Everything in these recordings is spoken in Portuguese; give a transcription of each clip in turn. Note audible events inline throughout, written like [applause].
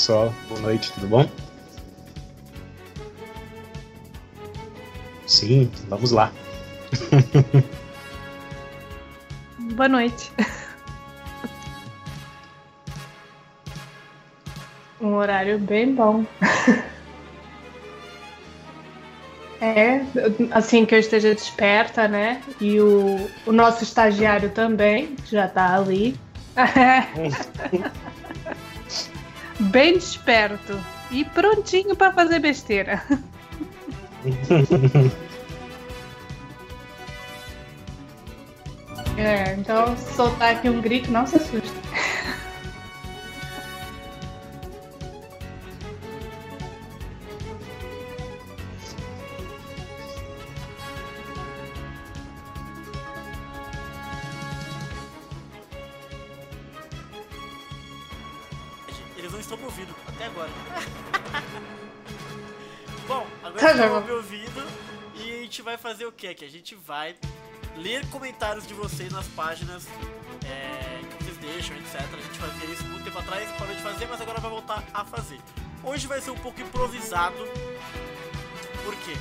pessoal, boa noite, tudo bom? Sim, vamos lá. [laughs] Boa noite. [laughs] Um horário bem bom. [laughs] É, assim que eu esteja desperta, né? E o, o nosso estagiário também, já tá ali. Bem desperto e prontinho para fazer besteira. [laughs] É, então soltar aqui um grito, assuste. Que? A gente vai ler comentários de vocês nas páginas é, que vocês deixam, etc. A gente fazia isso muito tempo atrás, parou de fazer, mas agora vai voltar a fazer. Hoje vai ser um pouco improvisado. Por quê?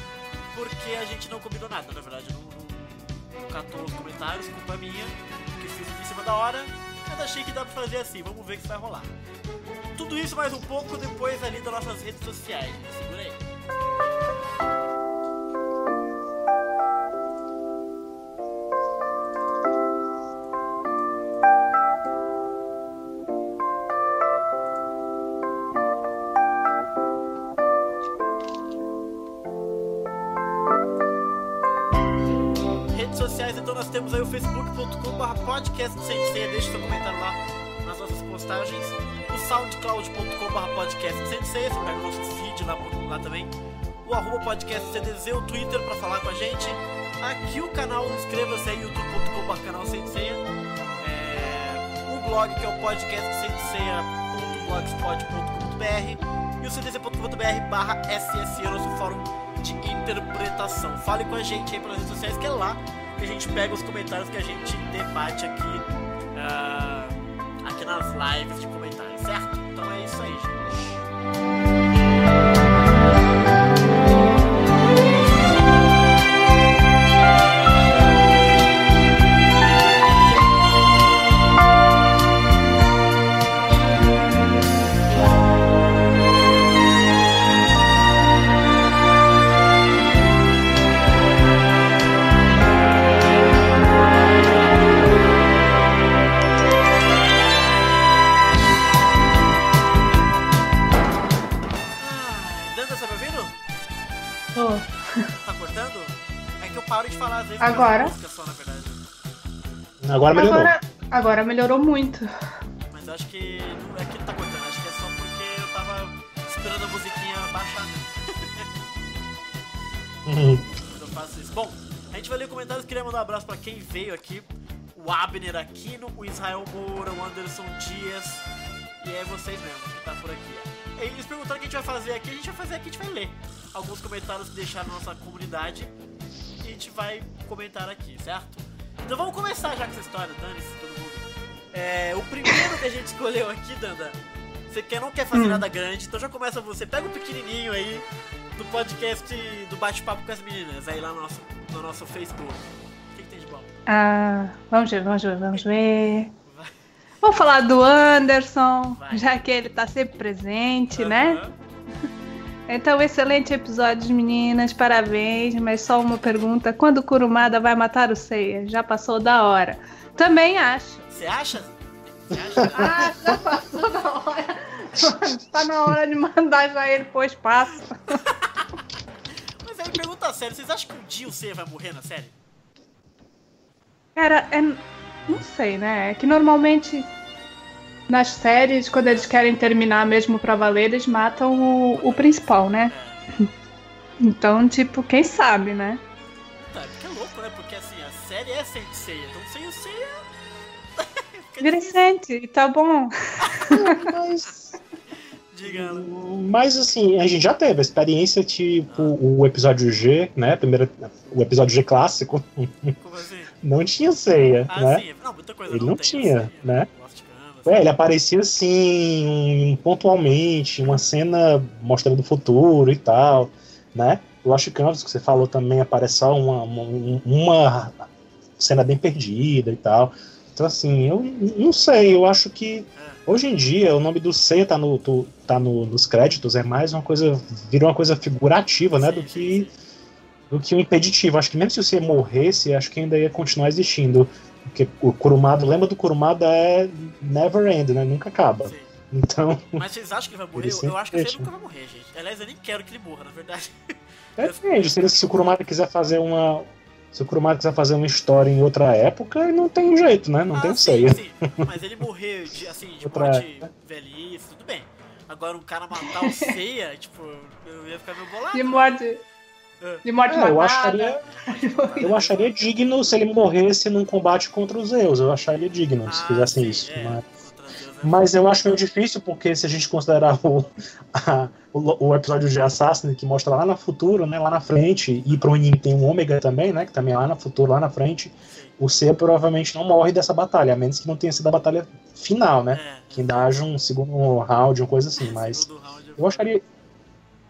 Porque a gente não combinou nada, na verdade. Não, não, não catou os comentários, culpa minha, que fiz em cima da hora. Mas achei que dá pra fazer assim, vamos ver o que vai rolar. Tudo isso mais um pouco depois ali das nossas redes sociais. Segura aí. facebook.com.br podcast sem senha, deixa seu comentário lá nas nossas postagens. O soundcloud.com.br podcast sem senha, você pega o nosso feed lá, lá também. O arroba podcast CDZ, o Twitter pra falar com a gente. Aqui o canal, inscreva-se aí, youtube.com.br canal sem senha. É, o blog que é o podcast sem senha.blogspot.com.br e o cdz.com.br barra SSE, nosso fórum de interpretação. Fale com a gente aí pelas redes sociais, que é lá que a gente pega os comentários que a gente debate aqui, ah, aqui nas lives de comentários, certo? Então é isso aí, gente. Agora melhorou. Agora, agora melhorou muito. Mas eu acho que não é que tá cortando, acho que é só porque eu tava esperando a musiquinha baixar. Uhum. Quando eu faço isso. Bom, a gente vai ler comentários. Queria mandar um abraço pra quem veio aqui: o Abner Aquino, o Israel Moura, o Anderson Dias. E é vocês mesmo que tá por aqui. E eles perguntaram o que a gente vai fazer aqui. A gente vai fazer aqui, a gente vai ler alguns comentários que deixaram na nossa comunidade. E a gente vai comentar aqui, certo? Então vamos começar já com essa história, dane-se todo mundo. É, o primeiro que a gente escolheu aqui, Danda, você quer, não quer fazer Hum. nada grande, então já começa você. Pega o pequenininho aí do podcast do bate-papo com as meninas, aí lá no nosso, no nosso Facebook. O que, que tem de bom? Ah, vamos ver, vamos ver, vamos ver. Vamos falar do Anderson, Vai. já que ele tá sempre presente, né? Então, excelente episódio, meninas, parabéns. Mas só uma pergunta: quando o Kurumada vai matar o Seiya? Já passou da hora. Também acho. Você acha? Você acha? [laughs] Ah, já passou da hora. [laughs] tá na hora de mandar já ele pro espaço. [laughs] Mas aí pergunta sério, vocês acham que um dia o C vai morrer na série? Cara, é. Não sei, né? É que normalmente. Nas séries, quando eles querem terminar mesmo pra valer, eles matam o, o principal, né? [laughs] Então, tipo, quem sabe, né? Tá, porque é louco, né? Porque assim, a série é sem Seiya, então sem o [laughs] difícil. recente, tá bom. [laughs] Mas, Diga mas assim, a gente já teve a experiência, tipo, o episódio G, né? Primeiro, o episódio G clássico, Como assim? não tinha ceia, Ah, né? sim. Não, muita coisa Ele não, não tem, tinha, assim, né? Lost Canvas. É, ele aparecia assim, pontualmente, uma cena mostrando o futuro e tal, né? Acho que antes que você falou também aparece só uma, uma, uma cena bem perdida e tal. Então, assim, eu não sei, eu acho que hoje em dia o nome do Seiya tá, no, tu- tá no- nos créditos, é mais uma coisa, virou uma coisa figurativa, né? Do que, do que o impeditivo. Acho que mesmo se o Seiya morresse, acho que ainda ia continuar existindo. Porque o Kurumada, lembra do Kurumada é never end, né? Nunca acaba. Sim. Então, Mas vocês acham que ele vai morrer? [laughs] Ele Eu, acho que ele nunca vai morrer, gente. Aliás, eu nem quero que ele morra, na verdade. [laughs] depende. Se, ele- se o Kurumada quiser fazer uma. Se o Kurumada quiser fazer uma história em outra época, não tem jeito, né? Não ah, tem sim, sim. Mas ele morrer de, assim, de Outra- morte velhice, tudo bem. Agora um cara matar o Seiya, [laughs] tipo, eu ia ficar meio bolado. De morte. De morte É, eu acharia, [laughs] eu acharia digno se ele morresse num combate contra os Zeus. Eu acharia digno se Ah, fizessem sim, isso. é. Mas, né? mas eu acho meio difícil, porque se a gente considerar o, a- o, o episódio de Assassin, que mostra lá no futuro, né? Lá na frente, e pro anime tem um Ômega também, né? Que também é lá no futuro, lá na frente. Sim. O Seiya provavelmente não morre dessa batalha, a menos que não tenha sido a batalha final, né? É, Que ainda haja um segundo round, uma coisa assim, mas. segundo round Eu acharia.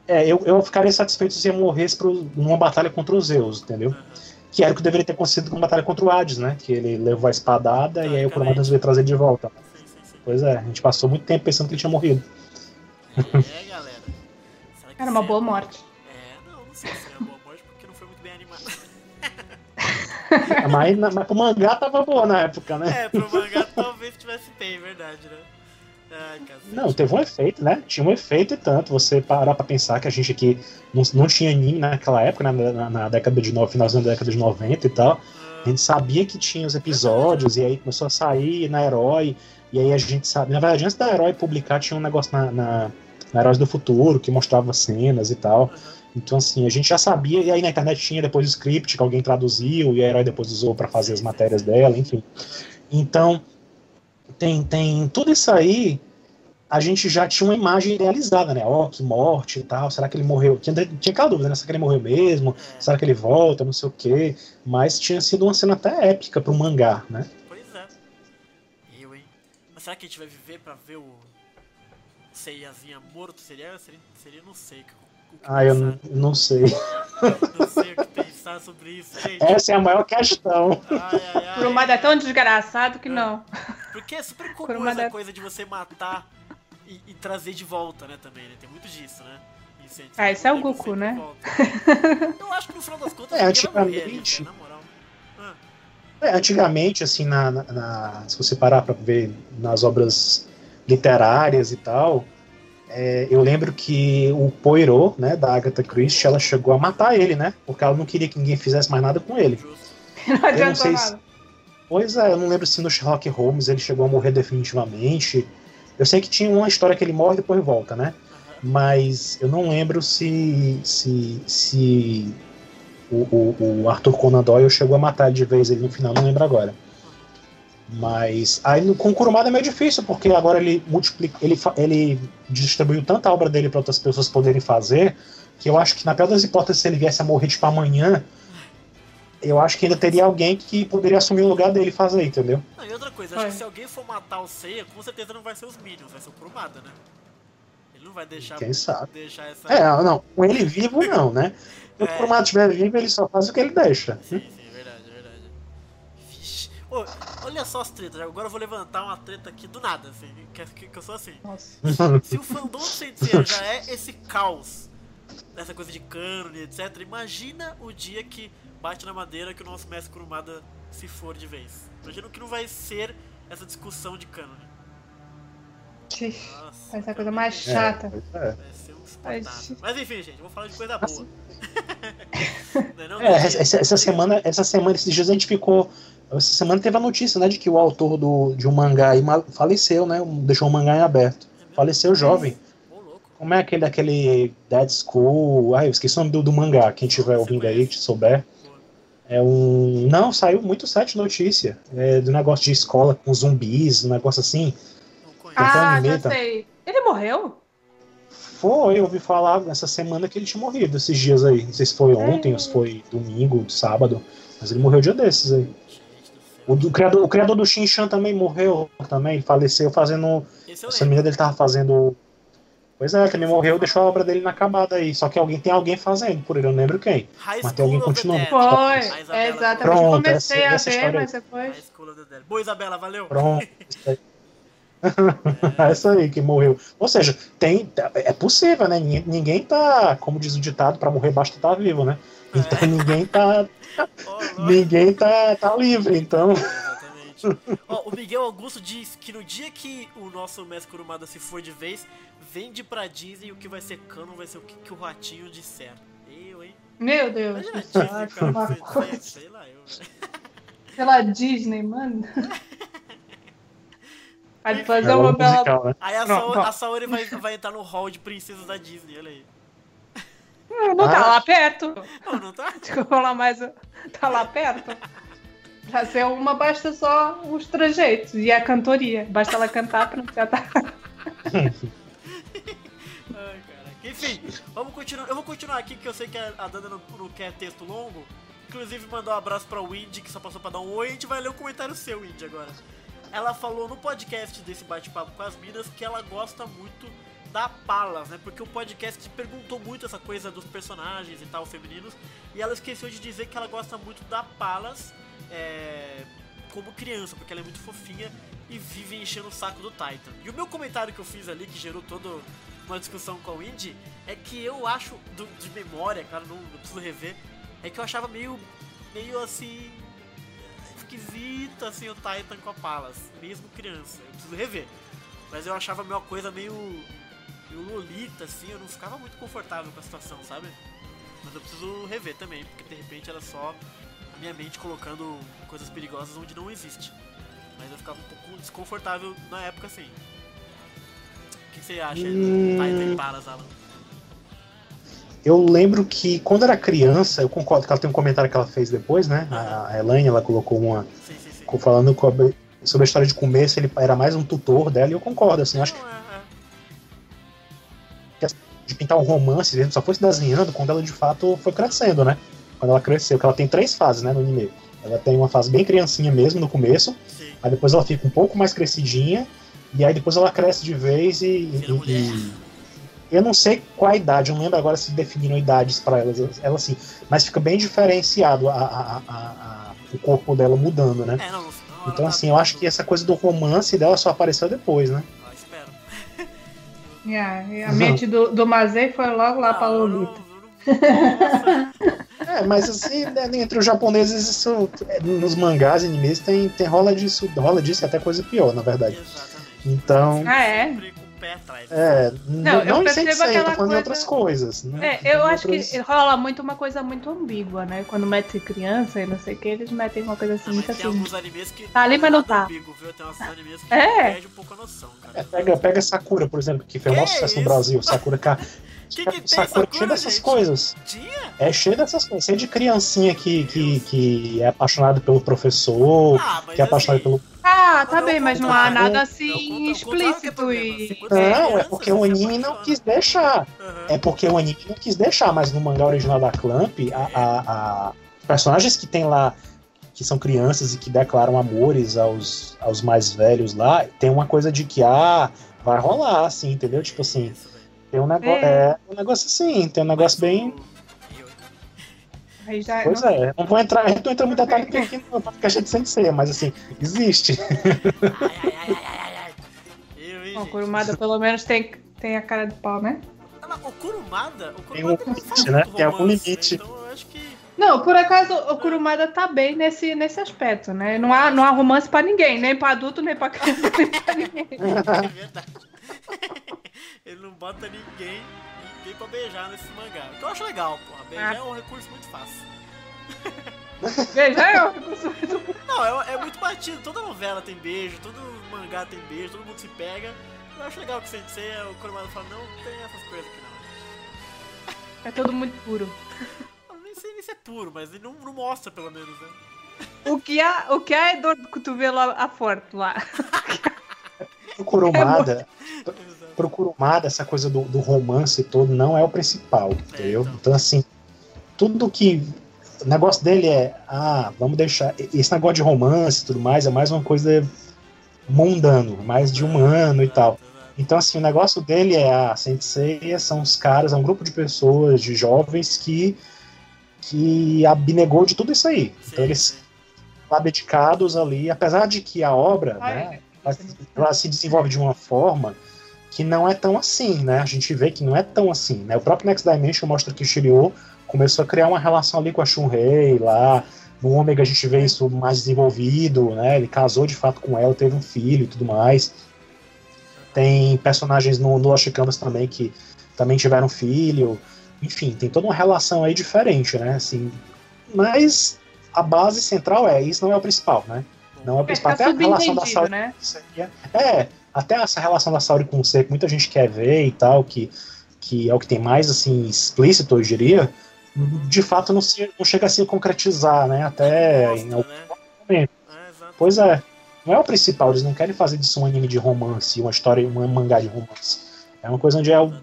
É, eu, eu ficaria satisfeito se ele morresse pro, numa batalha contra os Zeus, entendeu? Que era o que deveria ter acontecido com a batalha contra o Hades, né? Que ele levou a espadada e aí o Kurumada resolveu trazer ele de volta. Sim, sim, sim. Pois é, a gente passou muito tempo pensando que ele tinha morrido. É, galera. Será que Era uma boa morte. É, não, não sei se é uma boa morte, porque não foi muito bem animado. mas, mas pro mangá tava boa na época, né? É, pro mangá talvez tivesse bem, verdade, né? Ai. Não, teve um efeito, né? Tinha um efeito e tanto. Você parar pra pensar que a gente aqui não, não tinha anime naquela época, né? na, na década de no, finalzinho da década de 90 e tal. A gente sabia que tinha os episódios, e aí começou a sair na Herói, e aí a gente sabe. Na verdade, antes da Herói publicar, tinha um negócio na, na, na Heróis do Futuro que mostrava cenas e tal. Então, assim, a gente já sabia, e aí na internet tinha depois o script que alguém traduziu, e a Herói depois usou para fazer as matérias dela, enfim. Então, tem, tem tudo isso aí. A gente já tinha uma imagem idealizada, né? Ó, que morte e tal. Será que ele morreu? Tinha, tinha aquela dúvida, né? Será que ele morreu mesmo? É, Será que ele volta? Não sei o quê. Mas tinha sido uma cena até épica pro mangá, né? pois é. Eu, hein? Mas será que a gente vai viver pra ver o Seiyazinha morto? Seria, seria, seria não sei o o Ah, eu não, não sei. [laughs] Não sei o que pensar sobre isso, gente. Essa é a maior questão. Ai, ai, ai. Kurumada é tão desgraçado que não. Porque é super comum essa coisa de você matar e, e trazer de volta, né, também, né? Tem muito disso, né? Isso, gente, Ah, esse é o Goku, né? [laughs] Eu acho que no final das contas É, ninguém vai morrer ali, antigamente- né, na moral. Ah, É, antigamente, assim, na, na- na- se você parar pra ver nas obras literárias e tal, é, eu lembro que o Poirot, né, da Agatha Christie, ela chegou a matar ele, né? Porque ela não queria que ninguém fizesse mais nada com ele. Não adiantou sei se- nada. Pois é, eu não lembro se no Sherlock Holmes ele chegou a morrer definitivamente. Eu sei que tinha uma história que ele morre e depois volta, né? Mas eu não lembro se se, se o, o- o Arthur Conan Doyle chegou a matar de vez ele no final, não lembro agora. Mas aí no- com o Kurumada é meio difícil, porque agora ele multiplica, ele, ele distribuiu tanta obra dele para outras pessoas poderem fazer, que eu acho que na pior das hipóteses, se ele viesse a morrer tipo amanhã, eu acho que ainda teria alguém que poderia assumir o lugar dele e fazer, entendeu? Não, e outra coisa, acho Vai. que se alguém for matar o Seiya, com certeza não vai ser os Minions, vai ser o Kurumada, né? Ele não vai deixar, Quem sabe? deixar essa... É, não, com ele vivo não, né? Se o É. Kurumada estiver vivo, ele só faz o que ele deixa. Sim, sim, é verdade, é verdade. Vixe. Ô, olha só as tretas, agora eu vou levantar uma treta aqui do nada, assim, que, que, que eu sou assim. Nossa. Se o fandom do Sensei já é esse caos, dessa coisa de cânone, etc., imagina o dia que bate na madeira que o nosso mestre Kurumada se for de vez. Imagina o que não vai ser essa discussão de cânone. Ixi, Nossa, Essa é a coisa mais É, chata. é. Vai ser um Ai, espetáculo. Mas enfim, gente, vou falar de coisa boa. [laughs] não é não, É, essa, essa semana, essa semana, esses dias a gente ficou Essa semana teve a notícia, né, de que o autor do, de um mangá aí faleceu, né? Deixou o mangá em aberto. Faleceu jovem. Como é aquele daquele Dead School? Ah, eu esqueci o nome do, do mangá. Quem estiver ouvindo aí, que souber. É um. Não, saiu muito site notícia. É do negócio de escola com zumbis, um negócio assim. Não Ah, já tá? sei. Ele morreu? Foi, eu ouvi falar essa semana que ele tinha morrido, esses dias aí. Não sei se foi ontem ou se foi domingo, sábado. Mas ele morreu dia desses aí. Gente do. O, do, criador, o criador do Shin-Chan também morreu também, faleceu fazendo. Esse eu Se não me lembro. engano, ele tava fazendo. Pois é, também morreu, deixou a obra dele inacabada aí. Só que alguém tem alguém fazendo por ele, eu não lembro quem. High Mas tem alguém continuando. Foi. É, exatamente. Pronto, Comecei essa- a essa ver, mas depois. Boa, Isabela, valeu. Pronto. [laughs] isso aí. [laughs] Essa aí que morreu. Ou seja, tem, é possível, né? Ninguém, tá, como diz o ditado, pra morrer basta estar vivo, né? Então ninguém tá, [laughs] louco. ninguém tá, tá livre. Então. Ó, o Miguel Augusto diz que no dia que o nosso mestre Kurumada se for de vez, vende pra Disney o que vai ser canon vai ser o que, que o ratinho disser. Eu, hein? Meu Deus. Imagina a Disney, cara, sei lá, eu. Pela Disney, mano. [laughs] Pode fazer é uma bela. musical, né? Aí a, Não, Saori, não. a Saori vai, vai entrar no hall de princesas da Disney, olha aí. Hum, Não tá Ah. lá perto. Não, não tá? Desculpa lá, mas tá lá perto. Pra ser uma, basta só os trejeitos e a cantoria. Basta ela cantar, pronto, já tá. Caraca. Enfim, vamos continuar. Eu vou continuar aqui que eu sei que a Dana não, não quer texto longo. Inclusive mandou um abraço pra Windy, que só passou pra dar um oi. A gente vai ler o comentário seu, Windy, agora. Ela falou no podcast desse bate-papo com as minas que ela gosta muito da Palas, né? Porque o podcast perguntou muito essa coisa dos personagens e tal, femininos. E ela esqueceu de dizer que ela gosta muito da Palas é, como criança, porque ela é muito fofinha e vive enchendo o saco do Titan. E o meu comentário que eu fiz ali, que gerou toda uma discussão com a Windy, é que eu acho, do- de memória, claro, não, não preciso rever, é que eu achava meio, meio assim, esquisito, assim, o Titan com a Palas, mesmo criança. Eu preciso rever. Mas eu achava uma coisa meio, meio lolita, assim, eu não ficava muito confortável com a situação, sabe? Mas eu preciso rever também, porque de repente era só minha mente colocando coisas perigosas onde não existe. Mas eu ficava um pouco desconfortável na época, assim. O que você acha Hum. do Palas, Alan? eu lembro que quando era criança, eu concordo que ela tem um comentário que ela fez depois, né? A a Elaine, ela colocou uma. Sim, sim, sim. falando sobre a história de começo, ele era mais um tutor dela, e eu concordo, assim, acho que é, é. de pintar um romance, ele só foi se desenhando quando ela de fato foi crescendo, né? Quando ela cresceu, que ela tem três fases, né, no anime. Ela tem uma fase bem criancinha mesmo no começo, Sim. aí depois ela fica um pouco mais crescidinha, e aí depois ela cresce de vez e. E- e- eu não sei qual a idade, eu não lembro agora se definiram idades para elas, ela assim, mas fica bem diferenciado a, a- a- a- o corpo dela mudando, né? É, não, não, Então tá assim, eu acho que essa coisa do romance dela só apareceu depois, né? Ah, espero. [laughs] Yeah, e a mente do, do Mazei foi logo lá Não, pra eu não- Lolita. eu não-. É, mas assim, né, entre os japoneses, isso, é, nos mangás animes tem, tem rola disso, rola disso e até coisa pior, na verdade. Exatamente. Então, Ah, é? Atrás. é, Não, não, eu percebo tô aquela coisa- outras coisas. Né? É, eu Tem acho outras- que rola muito uma coisa muito ambígua, né? Quando mete criança e não sei o que, eles metem uma coisa assim, mas muito tem assim. alguns animes que. Tá ali, mas não tá. ambíguo, viu? Tem uns animes que É. perde um pouco a noção, É, cara. pega, pega Sakura, por exemplo, que fez o maior sucesso no? Brasil. Sakura, cara. [laughs] Que que tem Sakura é Sakura, cheio dessas gente? coisas. Tinha? É cheio dessas coisas. Cheio de criancinha que, que, que é apaixonado pelo professor, Ah, que é apaixonado assim, pelo. Ah, tá Não, bem, mas não há nada assim é explícito problema. e. É Não, é criança, porque o anime não quis deixar. É porque o anime não quis deixar, mas no mangá original da Clamp, a, a- a- os personagens que tem lá, que são crianças e que declaram amores aos, aos mais velhos lá, tem uma coisa de que, ah, vai rolar, assim, entendeu? Tipo assim, Isso, velho. Tem um negócio. É. É. um negócio assim, tem um negócio Mas bem. já, Pois não- é, não vou entrar, a gente não entra muito detalhe porque aqui no podcast é de Sensei, mas assim, existe. Ai, ai, ai, ai, Bom? Kurumada pelo menos tem, tem a cara de pau, né? Ah, mas O Kurumada, o Tem Kurumada um não faz limite, né? Tem algum romance, limite. Então eu acho que. Não, por acaso o Kurumada tá bem nesse, nesse aspecto, né? Não há, não há romance pra ninguém, nem pra adulto, nem pra criança, nem pra ninguém. É verdade. Ele não bota ninguém, ninguém pra beijar nesse mangá. O que eu acho legal, porra. Beijar Ah. é um recurso muito fácil. Veja eu que consumo. Não, é, é muito batido. Toda novela tem beijo, todo mangá tem beijo, todo mundo se pega. Eu acho legal que o Sensei, o Kurumada fala, não, não tem essas coisas aqui não. É tudo muito puro. Eu nem sei nem se é puro, mas ele não, não mostra pelo menos, né? O que há, o que há é dor do cotovelo a, a forte lá. [laughs] Pro Kurumada, Exato. Pro Kurumada, essa coisa do, do romance todo não é o principal, entendeu? então. Então, assim, tudo que. O negócio dele é, ah, vamos deixar. Esse negócio de romance e tudo mais é mais uma coisa mundano, mais de humano e tal. Exato, exato. Então, assim, o negócio dele é a Sensei, são os caras, é um grupo de pessoas, de jovens que, que abnegou de tudo isso aí. Sim, Então, eles estão dedicados ali, apesar de que a obra, Ai, né, ela, ela se desenvolve de uma forma que não é tão assim, né? A gente vê que não é tão assim, né? O próprio Next Dimension mostra que o Shiryu começou a criar uma relação ali com a Shunrei lá, no Ômega a gente vê isso mais desenvolvido, né? Ele casou de fato com ela, teve um filho e tudo mais. Tem personagens no, no Lost Canvas também que também tiveram filho. Enfim, tem toda uma relação aí diferente, né? Assim, mas a base central é, isso não é o principal, né? Não é o principal. Tá Até a relação da Saori né? seria- É, até essa relação da Saori com o Sei, que muita gente quer ver e tal, que, que é o que tem mais assim explícito, eu diria, de fato não, se, não chega a se concretizar, né? Até em algum né? momento. É. Pois é, não é o principal, eles não querem fazer disso um anime de romance, uma história, um mangá de romance. É uma coisa onde é, o,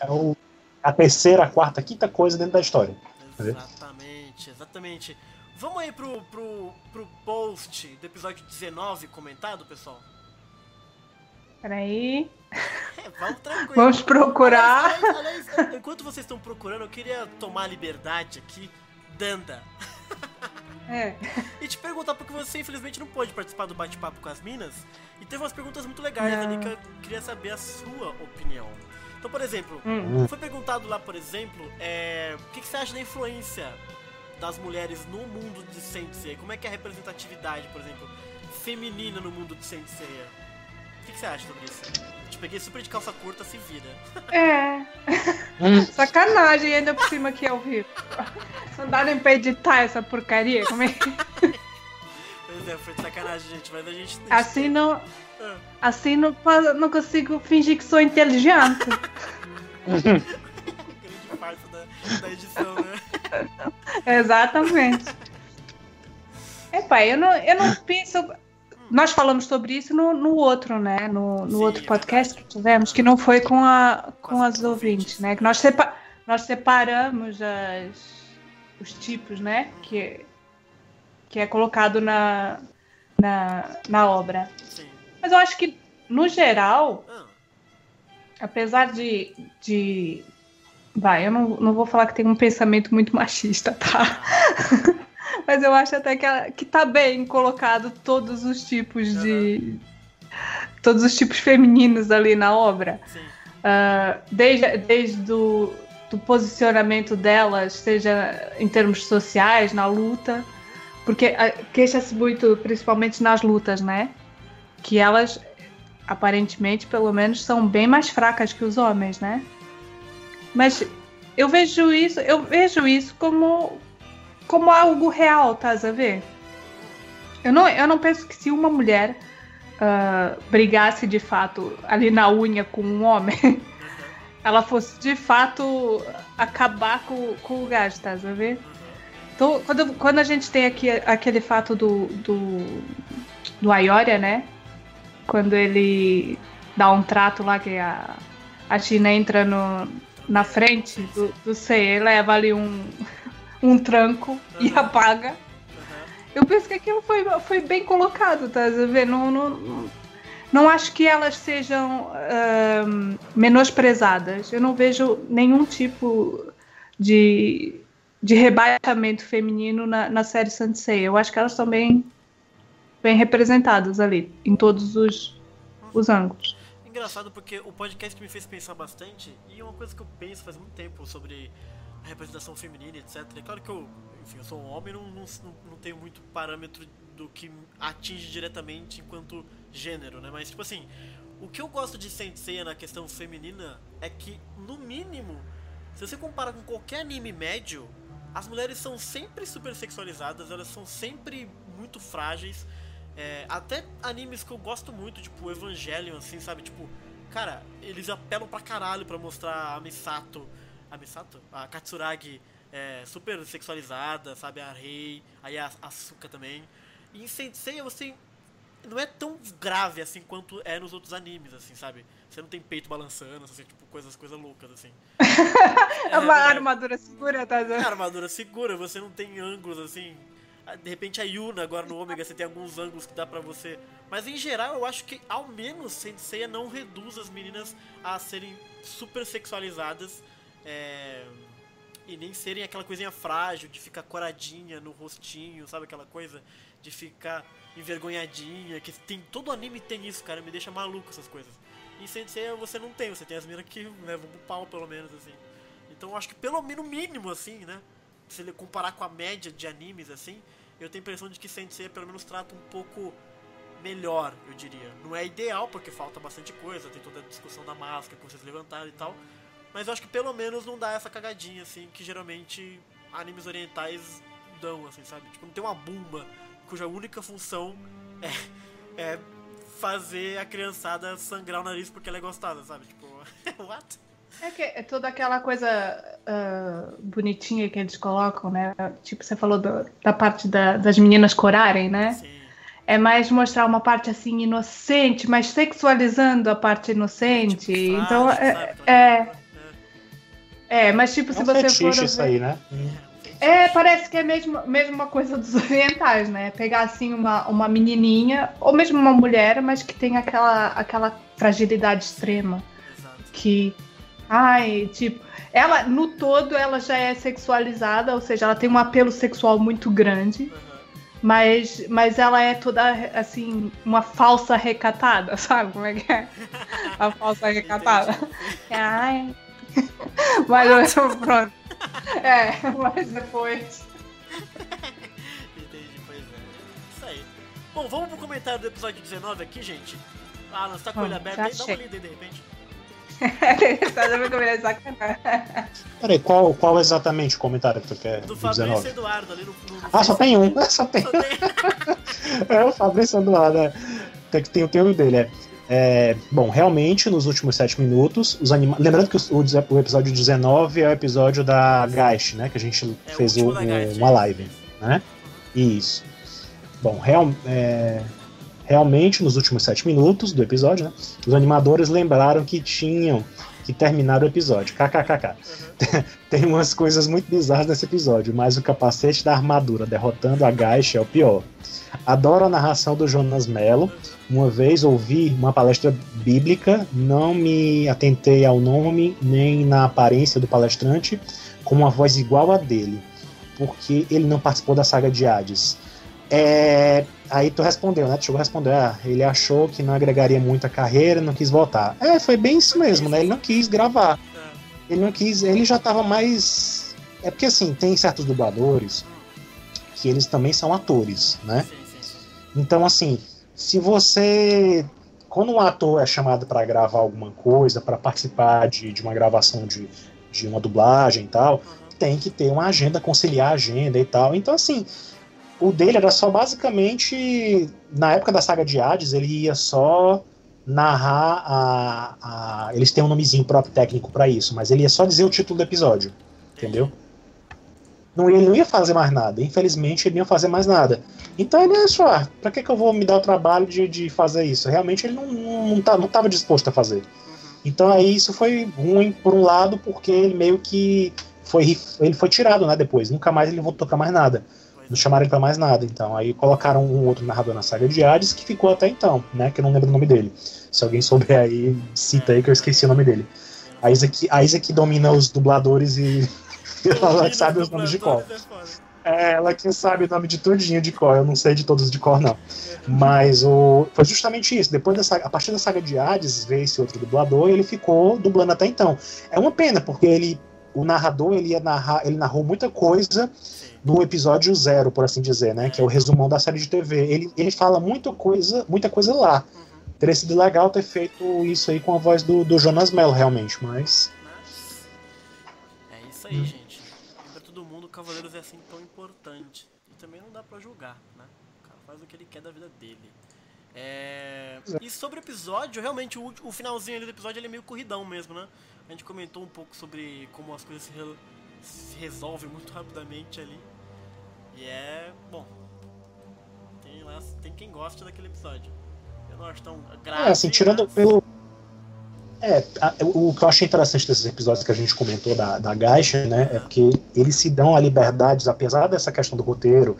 é o- a terceira, a quarta, a quinta coisa dentro da história. Exatamente, exatamente. Vamos aí pro, pro, pro post do episódio 19 comentado, pessoal? Peraí. É, vamos tranquilo. Vamos procurar. Aliás, aliás, aliás, enquanto vocês estão procurando, eu queria tomar a liberdade aqui, Danda, É. e te perguntar porque você infelizmente não pôde participar do bate-papo com as minas. E teve umas perguntas muito legais Não. ali que eu queria saber a sua opinião. Então, por exemplo, Hum. foi perguntado lá, por exemplo, é, o que, que você acha da influência das mulheres no mundo de Sensei? Como é que é a representatividade, por exemplo, feminina no mundo de Sensei? Que, que você acha sobre isso? Te peguei super de calça curta, se vira. É. [laughs] Sacanagem ainda por cima que é ao vivo. Não dá nem pra editar essa porcaria. Como é que... Pois é, foi de sacanagem, gente, mas a gente. Assim não. Ah, Assim não, não consigo fingir que sou inteligente. [laughs] grande parte da, da edição, né? Exatamente. Epá, eu não, eu não penso. Nós falamos sobre isso no, no outro, né? No, no Sim, outro é podcast que verdade. tivemos, que não foi com, a, com as ouvintes, né? Que nós, sepa, nós separamos as, os tipos, né? Que, que é colocado na, na, na obra. Sim. Mas eu acho que, no geral, apesar de. de vai, eu não, não vou falar que tem um pensamento muito machista, tá? Mas eu acho até que, ela- que tá bem colocado todos os tipos de. Todos os tipos femininos ali na obra. sim. Ah, desde desde o do posicionamento delas, seja em termos sociais, na luta. Porque ah, queixa-se muito, principalmente nas lutas, né? Que elas, aparentemente, pelo menos, são bem mais fracas que os homens, né? Mas eu vejo isso, eu vejo isso como, como algo real, estás a ver? Eu não, eu não penso que se uma mulher ah, brigasse de fato ali na unha com um homem, [laughs] ela fosse de fato acabar com, com o gajo, estás a ver? Então, quando, quando a gente tem aqui aquele fato do, do, do Ayoria, né? Quando ele dá um trato lá que a, a China entra no, na frente do, do Sei, leva ali um, um tranco e Uhum. apaga. Aham. Eu penso que aquilo foi, foi bem colocado, tá a ver? Não, não, não, acho que elas sejam ahn, menosprezadas. Eu não vejo nenhum tipo de, de rebaixamento feminino na, na série Sansei. Eu acho que elas estão bem, bem representadas ali, em todos os, os ângulos. Engraçado porque o podcast me fez pensar bastante e é uma coisa que eu penso faz muito tempo sobre a representação feminina, etc. É claro que eu, enfim, eu sou um homem não, não, não, não tenho muito parâmetro do que atinge diretamente enquanto gênero, né? Mas, tipo assim, o que eu gosto de Sensei na questão feminina é que, no mínimo, se você compara com qualquer anime médio, as mulheres são sempre super sexualizadas, elas são sempre muito frágeis. É, até animes que eu gosto muito, tipo Evangelion, assim, sabe? Tipo, cara, eles apelam pra caralho pra mostrar a Misato. A Misato? A Katsuragi é, super sexualizada, sabe? A Rei, aí a Asuka também. E em Sensei você não é tão grave assim quanto é nos outros animes, assim, sabe? Você não tem peito balançando, assim, tipo, coisas, coisas loucas, assim. [laughs] é uma é, armadura segura, tá? É armadura segura, você não tem ângulos, assim. De repente a Yuna agora no Ômega você tem alguns ângulos que dá pra você. Mas em geral eu acho que ao menos Senseiya não reduz as meninas a serem super sexualizadas. É e nem serem aquela coisinha frágil de ficar coradinha no rostinho, sabe aquela coisa de ficar envergonhadinha, que tem todo anime tem isso, cara, me deixa maluco essas coisas. E Sensei você não tem, você tem as meninas que levam pro pau pelo menos assim. Então acho que pelo menos mínimo assim, né? Se ele comparar com a média de animes assim, eu tenho a impressão de que Sensei pelo menos trata um pouco melhor, eu diria. Não é ideal porque falta bastante coisa, tem toda a discussão da máscara que vocês levantaram e tal. Mas eu acho que pelo menos não dá essa cagadinha, assim, que geralmente animes orientais dão, assim, sabe? Tipo, não tem uma bumba cuja única função é, é fazer a criançada sangrar o nariz porque ela é gostosa, sabe? Tipo, [laughs] what? É que é toda aquela coisa uh, bonitinha que eles colocam, né? Tipo, você falou do, da parte da, das meninas corarem, né? Sim. É mais mostrar uma parte assim inocente, mas sexualizando a parte inocente. Tipo, então, é, é, é, mas tipo, é se um você for. Ver... isso aí, né? É, parece que é mesmo, mesmo uma coisa dos [laughs] orientais, né? Pegar assim uma, uma menininha, ou mesmo uma mulher, mas que tem aquela, aquela fragilidade extrema. Exato. Que. Ai, tipo. Ela, no todo, ela já é sexualizada, ou seja, ela tem um apelo sexual muito grande. Mas, mas ela é toda, assim, uma falsa recatada, [laughs] sabe como é que é? A falsa recatada. Ai, [laughs] mas eu, pronto. [laughs] É, mas depois. [laughs] Entendi, pois é. Isso aí. Bom, vamos pro comentário do episódio 19 aqui, gente. Alan, você tá com ele aberto aí? Dá uma lida aí de repente. tá dando sacanagem. Peraí, qual, qual exatamente o comentário que tu quer? Do, do Fabrício Eduardo ali no, no, no Ah, só tem um. Só tem. Só tem. é o Fabrício Eduardo. É. Tem, tem, tem o dele, é. É, bom, realmente, nos últimos sete minutos, os anima... lembrando que o, o, episódio 19 é o episódio da Geist, né? Que a gente é fez o, uma live, né? Isso. Bom, real, é, realmente, nos últimos sete minutos do episódio, né, os animadores lembraram que tinham que terminar o episódio. KKKK. Uhum. [laughs] Tem umas coisas muito bizarras nesse episódio, mas o capacete da armadura derrotando a Geist é o pior. Adoro a narração do Jonas Mello uma vez ouvi uma palestra bíblica, não me atentei ao nome nem na aparência do palestrante, com uma voz igual a dele, porque ele não participou da saga de Hades. É, aí tu respondeu, né? Tu chegou a responder, ah, ele achou que não agregaria muito a carreira, não quis voltar. É, foi bem isso mesmo, né? Ele não quis gravar. Ele não quis, ele já tava mais. É porque assim, tem certos dubladores que eles também são atores, né? Então, assim, se você quando um ator é chamado para gravar alguma coisa, para participar de, de uma gravação de, de uma dublagem e tal, tem que ter uma agenda, conciliar a agenda e tal. Então, assim, o dele era só basicamente. Na época da saga de Hades, ele ia só narrar a. a eles têm um nomezinho próprio técnico para isso, mas ele ia só dizer o título do episódio. Entendeu? Não, ele não ia fazer mais nada. Infelizmente, ele não ia fazer mais nada. Então ele achou, ah, pra que, que eu vou me dar o trabalho de, de fazer isso? Realmente ele não, não, tá, não tava disposto a fazer. Uhum. Então aí isso foi ruim por um lado, porque ele meio que foi, ele foi tirado, né, depois. Nunca mais ele voltou pra mais nada. Não chamaram ele pra mais nada. Então aí colocaram um outro narrador na saga de Hades que ficou até então, né, que eu não lembro o nome dele. Se alguém souber aí, cita aí que eu esqueci o nome dele. A Isa que, a Isa que domina os dubladores e [laughs] ela sabe os nomes de cor. É ela que sabe o nome de tudinho de cor, eu não sei de todos de cor, não. Mas o, foi justamente isso. Depois dessa, a partir da saga de Hades, veio esse outro dublador e ele ficou dublando até então. É uma pena, porque ele, o narrador, ele ia narrar, ele narrou muita coisa no episódio zero, por assim dizer, né? Que é o resumão da série de TV. Ele, ele fala muita coisa, muita coisa lá. Teria sido legal ter feito isso aí com a voz do, do Jonas Mello, realmente, mas. É isso aí, hum. gente Cavaleiros é assim tão importante. E também não dá pra julgar, né? O cara faz o que ele quer da vida dele. É... E sobre o episódio, realmente o, o finalzinho ali do episódio ele é meio corridão mesmo, né? A gente comentou um pouco sobre como as coisas se, re... se resolvem muito rapidamente ali. E é. Bom. Tem, lá, tem quem gosta daquele episódio. Eu não acho tão grave. É, assim, tirando mas- pelo. É, o que eu achei interessante desses episódios que a gente comentou da, da né, é porque eles se dão a liberdades, apesar dessa questão do roteiro,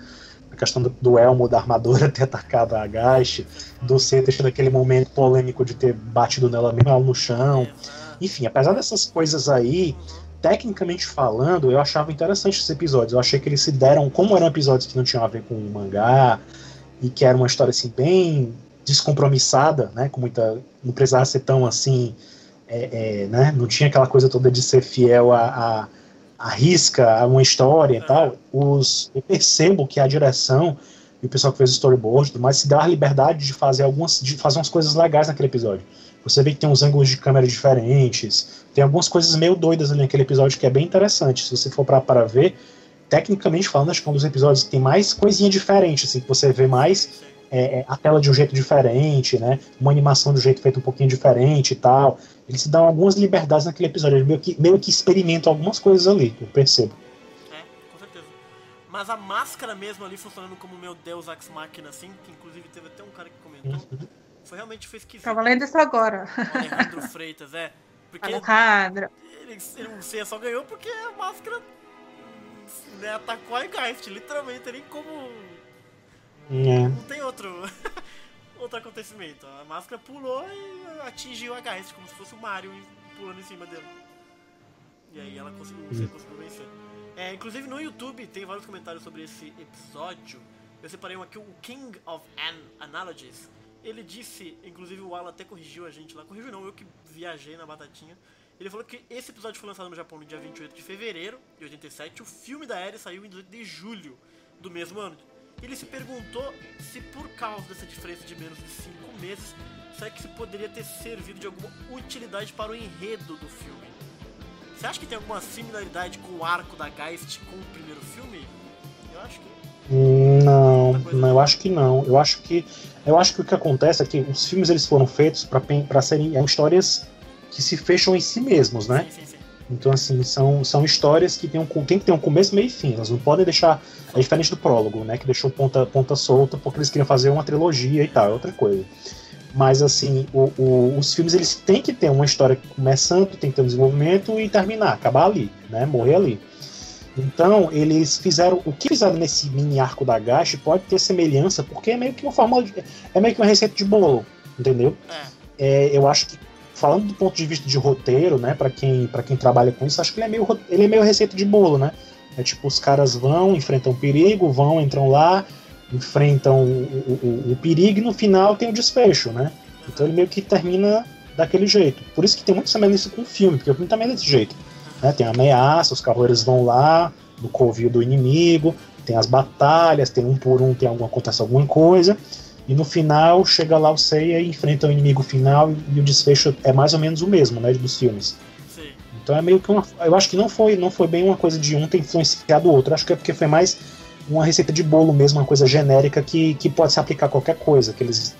a questão do, do Elmo, da armadura [laughs] ter atacado a Gaisha, do C ter tido aquele momento polêmico de ter batido nela mesmo no chão, enfim, apesar dessas coisas aí, tecnicamente falando, eu achava interessante esses episódios. Eu achei que eles se deram, como eram episódios que não tinham a ver com o mangá e que era uma história assim bem descompromissada, né, com muita, não precisava ser tão assim, é, é, né, não tinha aquela coisa toda de ser fiel a, a, a risca, a uma história e tal. Os, eu percebo que a direção e o pessoal que fez o storyboard, mais, se dá a liberdade de fazer algumas, de fazer umas coisas legais naquele episódio. Você vê que tem uns ângulos de câmera diferentes, tem algumas coisas meio doidas ali naquele episódio que é bem interessante. Se você for para para ver, tecnicamente falando, acho que é um dos episódios que tem mais coisinha diferente, assim, que você vê mais. É, é, a tela de um jeito diferente, né? Uma animação de um jeito feito um pouquinho diferente e tal. Eles se dão algumas liberdades naquele episódio, eles meio que, meio que experimentam algumas coisas ali, eu percebo. É, com certeza. Mas a máscara mesmo ali funcionando como meu Deus Ex Machina, assim, que inclusive teve até um cara que comentou, Uhum. foi realmente foi esquisito. Tava lendo isso agora. O Alejandro Freitas, é. Porque Alejandro. ele, ele, o Seiya só ganhou porque a máscara né, atacou a Geist, literalmente, nem como. É. Não tem outro. [laughs] outro acontecimento. A máscara pulou e atingiu a Geist, como se fosse o Mario pulando em cima dele. E aí ela conseguiu, você conseguiu vencer. É, inclusive no YouTube tem vários comentários sobre esse episódio. Eu separei um aqui, o King of An Analogies. Ele disse, inclusive o Alan até corrigiu a gente lá. Corrigiu não, eu que viajei na batatinha. Ele falou que esse episódio foi lançado no Japão no dia 28 de fevereiro de 87. O filme da Eri saiu em 18 de julho do mesmo ano. Ele se perguntou se por causa dessa diferença de menos de 5 meses, será que isso poderia ter servido de alguma utilidade para o enredo do filme? Você acha que tem alguma similaridade com o arco da Geist com o primeiro filme? Eu acho que. Não, não, eu acho que não. Eu acho que eu acho que o que acontece é que os filmes eles foram feitos para serem é, histórias que se fecham em si mesmos, né? Sim, sim, sim. Então assim são, são histórias que tem, um, tem que ter um começo, meio e fim. Elas não podem deixar é diferente do prólogo, né? Que deixou ponta ponta solta porque eles queriam fazer uma trilogia e tal, é outra coisa. Mas assim, o- o- os filmes eles têm que ter uma história começando, tem que ter um desenvolvimento e terminar, acabar ali, né? Morrer ali. Então, eles fizeram. O que fizeram nesse mini arco da Gash pode ter semelhança, porque é meio que uma de- é meio que uma receita de bolo, entendeu? É, É, eu acho que, falando do ponto de vista de roteiro, né, para quem, pra quem trabalha com isso, acho que ele é, meio, ele é meio receita de bolo, né? É tipo, os caras vão, enfrentam perigo, vão, entram lá, enfrentam o, o- o- perigo e no final tem o desfecho, né? Então ele meio que termina daquele jeito. Por isso que tem muito semelhança com o filme, porque o filme também é desse jeito. Né? Tem a ameaça, os cavaleiros vão lá, no covil do inimigo, tem as batalhas, tem um por um, tem alguma, acontece alguma coisa, e no final chega lá o Seiya e enfrenta o inimigo final, e, e o desfecho é mais ou menos o mesmo, né, dos filmes. Então é meio que uma. Eu acho que não foi, não foi bem uma coisa de um ter influenciado o outro. Acho que é porque foi mais uma receita de bolo mesmo, uma coisa genérica que, que pode se aplicar a qualquer coisa. Que eles,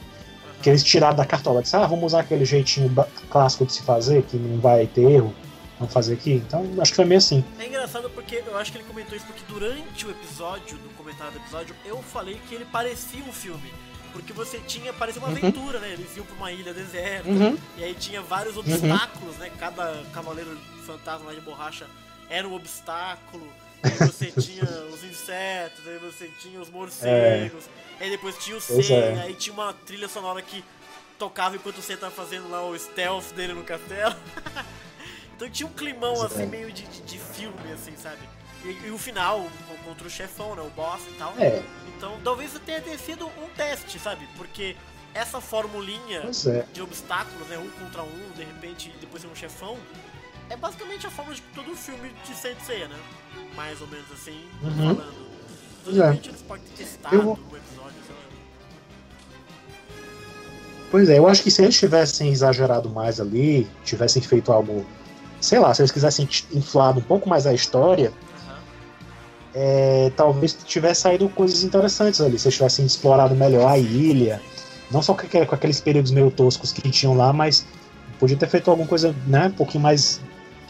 que eles tiraram da cartola. Disseram, ah, vamos usar aquele jeitinho clássico de se fazer, que não vai ter erro. Vamos fazer aqui. Então acho que foi meio assim. É engraçado porque eu acho que ele comentou isso porque durante o episódio, no comentário do episódio, eu falei que ele parecia um filme. Porque você tinha, parecia uma Uhum. aventura, né? Eles iam pra uma ilha deserta, Uhum. e aí tinha vários obstáculos, né? Cada cavaleiro fantasma de borracha era um obstáculo. Aí você [laughs] tinha os insetos, aí você tinha os morcegos, aí depois tinha o Sen, é. aí tinha uma trilha sonora que tocava enquanto Sen tava fazendo lá o stealth dele no castelo. [laughs] então tinha um climão Pois assim, é. meio de, de, de filme, assim, sabe? E, e o final, co- contra o chefão, né? O boss e tal. É, Então talvez tenha sido um teste, sabe? Porque essa formulinha é. de obstáculos, né? Um contra um, de repente, depois um chefão, é basicamente a forma de todo filme de Saint Seiya, né? Mais ou menos assim, Uhum. falando. De É. eles podem ter testado Eu- episódio, sei lá. Pois é, eu acho que se eles tivessem exagerado mais ali, tivessem feito algo. Sei lá, se eles quisessem inflado um pouco mais a história, Aham. é, talvez tivesse saído coisas interessantes ali. Se eles tivessem explorado melhor a ilha, não só com, com aqueles períodos meio toscos que tinham lá, mas podia ter feito alguma coisa, né, um pouquinho mais.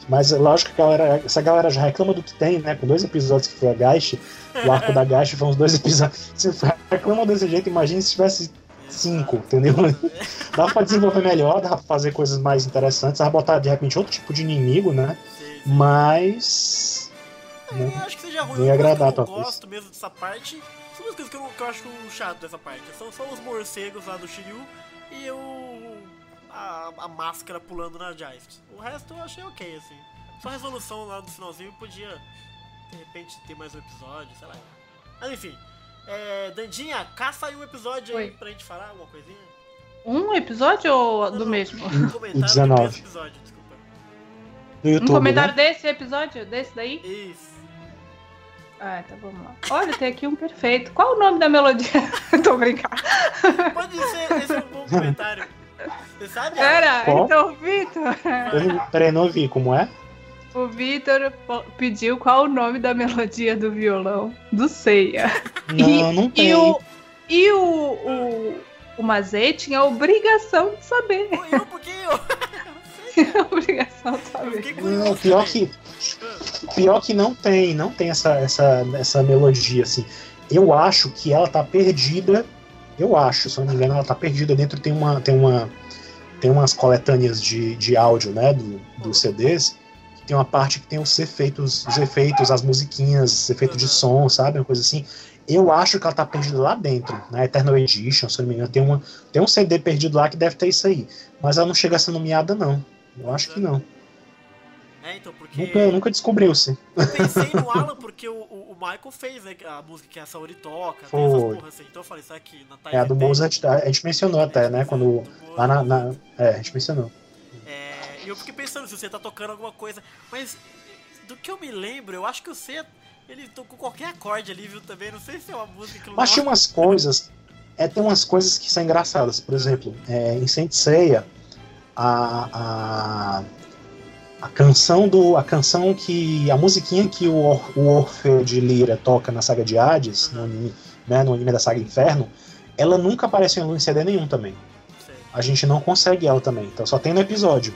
Mas lógico que a galera, essa galera já reclama do que tem, né? Com dois episódios que foi a Geist, o arco da Geist foi uns dois episódios. Se reclama desse jeito, imagine se tivesse cinco, entendeu? dá pra desenvolver melhor, dá pra fazer coisas mais interessantes, dá pra botar de repente outro tipo de inimigo, né? Mas. Né? Eu acho que seja ruim. Nem agradar, eu gosto mesmo dessa parte. São duas coisas que eu, que eu acho chato dessa parte. São só os morcegos lá do Shiryu e o. A, a máscara pulando na Geist. O resto eu achei ok, assim. Só a resolução lá do finalzinho podia, de repente, ter mais um episódio, sei lá. Mas enfim. É, Dandinha, caça aí um episódio Oi. aí pra gente falar alguma coisinha. Um episódio ou do mesmo? Um comentário 19. do mesmo episódio, desculpa. YouTube, um comentário né? desse episódio? Desse daí? Isso. Ah, tá, vamos lá. Olha, tem aqui um perfeito. Qual o nome da melodia? [laughs] Tô brincando. Pode ser, esse é um bom comentário. Você sabe? Pera, então, Vitor. Peraí, não ouvi, como é? O Vitor pediu qual o nome da melodia do violão do Ceia. Não, e, não tem. E o, e o, o, o Mazei tinha a obrigação de saber. Eu, porque eu? tinha a obrigação de saber. Não, pior que, pior que não tem, não tem essa, essa, essa melodia, assim. Eu acho que ela tá perdida. Eu acho, se eu não me engano, ela tá perdida dentro. Tem uma. Tem uma tem umas coletâneas de, de áudio, né, do, dos CDs, tem uma parte que tem os efeitos, os efeitos, as musiquinhas, os efeitos de som, sabe? Uma coisa assim. Eu acho que ela tá perdida lá dentro, na Eternal Edition, se não me engano. Tem, uma, tem um CD perdido lá que deve ter isso aí. Mas ela não chega a ser nomeada, não. Eu acho que não. É, então, porque. Nunca, nunca descobriu-se. Eu pensei no Alan porque o, o, Michael fez né, a música que a Saori toca, tem essas porras assim. Então eu falei, isso aqui na É, a do Mozart, a gente mencionou até, né? Quando. Lá na, na, É, a gente mencionou. E eu fiquei pensando se você tá tocando alguma coisa. Mas do que eu me lembro, eu acho que você. Ele tocou qualquer acorde ali, viu? Também. Não sei se é uma música que Mas tinha umas coisas. É, tem umas coisas que são engraçadas. Por exemplo, é, em Saint Seiya, a, a, a canção do. A canção que. A musiquinha que o, o Orfeu de Lira toca na saga de Hades, no, anime, né, no anime da saga Inferno, ela nunca apareceu em CD nenhum também. A gente não consegue ela também. Então só tem no episódio.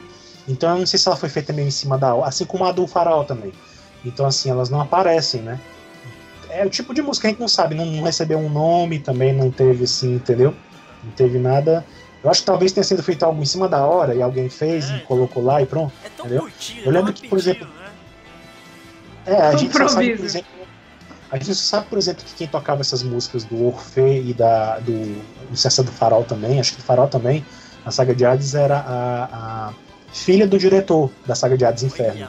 Então eu não sei se ela foi feita meio em cima da assim como a do Farol também. Então assim, elas não aparecem, né? É o tipo de música que a gente não sabe, não, não recebeu um nome também, não teve assim, entendeu? Não teve nada. Eu acho que talvez tenha sido feito algo em cima da hora e alguém fez é, e colocou lá e pronto. É tão entendeu? Curtido, eu lembro que, por exemplo. Né? É, a gente só sabe, por exemplo. A gente só sabe, por exemplo, que quem tocava essas músicas do Orfeu e da, do, do do Farol também, acho que do Farol também, a saga de Hades era a, a filha do diretor da saga de Hades Inferno.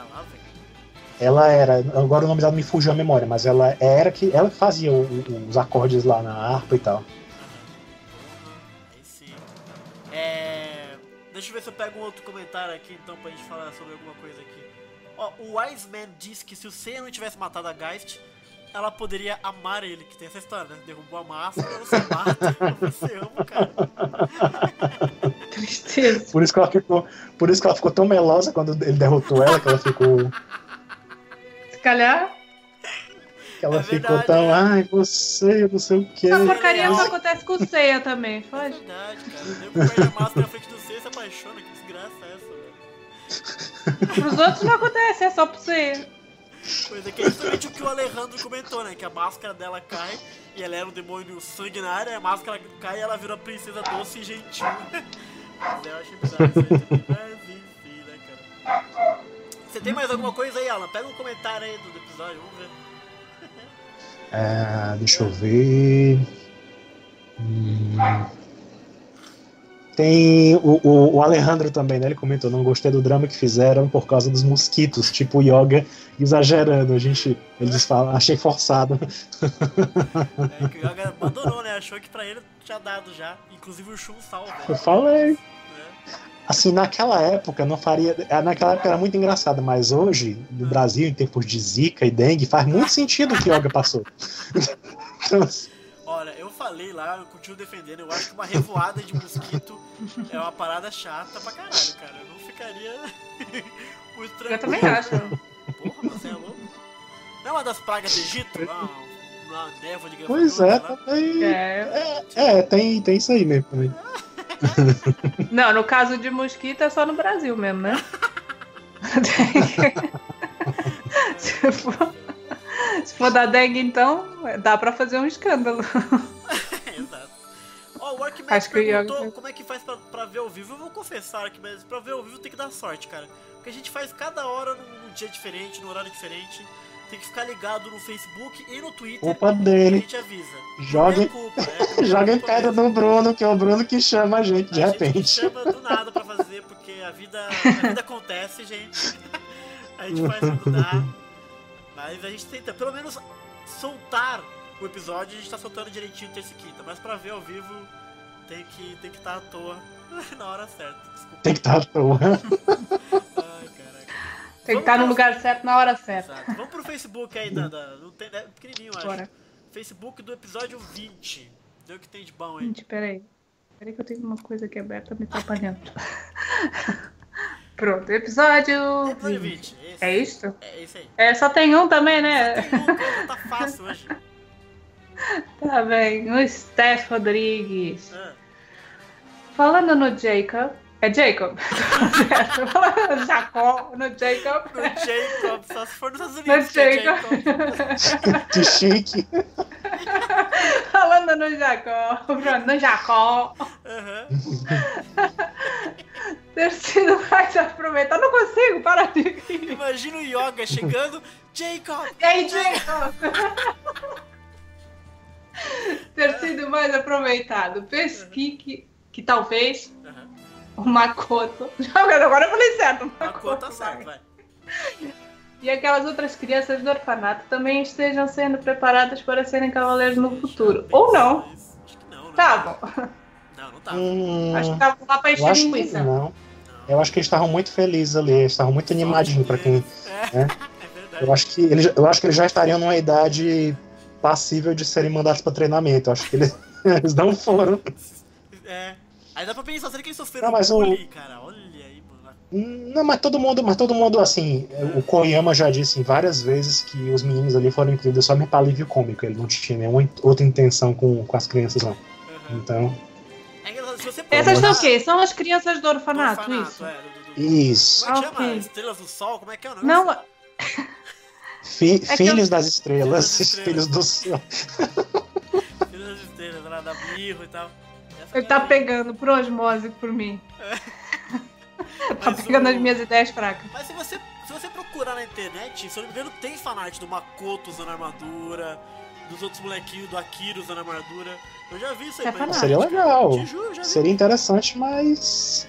Ela era, agora o nome dela me fugiu a memória, mas ela era que ela fazia o, o, os acordes lá na harpa e tal. Deixa eu ver se eu pego um outro comentário aqui então pra gente falar sobre alguma coisa aqui. Ó, o Wise Man disse que se o Seiya não tivesse matado a Geist, ela poderia amar ele, que tem essa história, né? Derrubou a máscara, você mata, [laughs] você ama, cara. [laughs] Tristeza. Por isso que ela ficou, por isso que ela ficou tão melosa quando ele derrotou ela, que ela ficou. Se calhar. Que ela é ficou verdade, tão, é. ai, você, não sei o que. Essa porcaria não acontece com o Ceia também, foi? É verdade, cara. Perde a máscara na frente do apaixona, que desgraça é essa, velho? Pros outros não acontece, é só pro Ceia. Pois é, que é justamente o que o Alejandro comentou, né? Que a máscara dela cai e ela era um demônio sanguinário, a máscara cai e ela vira princesa doce e gentil. [laughs] Mas eu achei bizarro isso. Mas enfim, né, cara? Você tem mais alguma coisa aí, Alan? Pega um comentário aí do episódio, vamos ver. [laughs] É, deixa eu ver. Hum. Tem o, o, o, Alejandro também, né? Ele comentou, não gostei do drama que fizeram por causa dos mosquitos, tipo o Yoga exagerando. A gente, eles falam, achei forçado. É que o Yoga abandonou, né? Achou que pra ele tinha dado já. Inclusive o Shun salva. Eu falei. É. Assim, naquela época não faria. É, naquela época era muito engraçado, mas hoje, no Brasil, em tempos de Zika e dengue, faz muito sentido o que o Yoga passou. [laughs] então, assim, falei lá, eu continuo defendendo, eu acho que uma revoada de mosquito é uma parada chata pra caralho, cara. Eu não ficaria [laughs] muito tranquilo. Eu também acho. Porra, você é louco? Não, é uma das pragas do Egito? Não, uma névoa de Pois é, também. É. É, é, tem, tem isso aí mesmo também. [laughs] Não, no caso de mosquito é só no Brasil mesmo, né? [laughs] se, for, [laughs] se for da dengue, então, dá pra fazer um escândalo. [laughs] Exato. Ó, o Workman Acho que o perguntou como é que faz pra, pra ver ao vivo. Eu vou confessar aqui, mas pra ver ao vivo tem que dar sorte, cara. Porque a gente faz cada hora num, num dia diferente, num horário diferente. Tem que ficar ligado no Facebook e no Twitter. Culpa que a dele. gente avisa. Joguem, é culpa, é [laughs] joguem pedra no Bruno, que é o Bruno que chama a gente de A gente repente. chama do nada pra fazer, porque a vida, a vida acontece, gente. A gente faz dá. Mas a gente tenta, pelo menos, soltar o episódio. A gente tá soltando direitinho terça e quinta. Mas pra ver ao vivo, tem que tem que estar à toa [laughs] na hora certa. Desculpa. Tem que estar à toa. [laughs] Ai, caraca. Tem que estar no lugar certo na hora certa. Exato. Vamos pro Facebook aí, da, da, não tem, é pequenininho, acho. Bora. Facebook do episódio 20. Deu o que tem de bom aí. Gente, peraí. Peraí que eu tenho uma coisa aqui aberta me atrapalhando. [laughs] Pronto, episódio Episódio 20. 20. Esse. É isto? É esse aí. É, só tem um também, né? Tem um, cara, tá fácil hoje. [laughs] Tá bem. O Steph Rodrigues. Ah. Falando no Jacob. É Jacob? [laughs] Falando no Jacó, no Jacob. No Jacob, só se for nos Estados No Unidos. que é Jacob. [laughs] que chique. Falando no Jacó. Pronto, no Jacó. Aham. Ter sido mais aproveitado. Não consigo, para de rir. Imagina o Yoga chegando. Jacob! Ei, Jacob! [laughs] Ter sido mais aproveitado. Pesqui que, que talvez o Makoto. Agora eu falei certo. A conta vai. certo, vai. E aquelas outras crianças do orfanato também estejam sendo preparadas para serem cavaleiros no futuro. Ou não. Acho que não, né? Tá bom. Não, não tá. Hum, Acho que tava lá pra eu encher acho que linguiça. não. Eu acho que eles estavam muito felizes ali, eles estavam muito animadinhos pra quem. É, É. [laughs] é verdade. Eu acho que eles, eu acho que eles já estariam numa idade passível de serem mandados pra treinamento. Eu acho que eles, [laughs] eles não foram. É. Aí dá pra pensar, será que eles sofreram Não, mas o- bullying, cara? Olha aí, mano. Não, mas todo mundo, mas todo mundo, assim, o Koyama já disse várias vezes que os meninos ali foram incluídos só para alívio cômico. Ele não tinha nenhuma outra intenção com, com as crianças, não. Aham. Então, Essas são o quê? São as crianças do do orfanato, orfanato, isso? é, do- do- do- isso. Como é que Ah, chama? ok. Estrelas do Sol? Como é que é o negócio? Não, Fi- que filhos eu- das estrelas, Filhos das estrelas. filhos do céu. Estrelas das Estrelas, lá da Birro e tal. Essa ele tá galera aí. pegando por osmose por mim. tá Mas pegando o- as minhas ideias fracas. Mas se você, se você procurar na internet, se eu não me engano, tem fanart do Makoto usando armadura, dos outros molequinhos, do Akira usando armadura. Eu já vi isso aí. É pra fanart. Seria legal. cara. Te juro, já vi. Seria interessante, mas.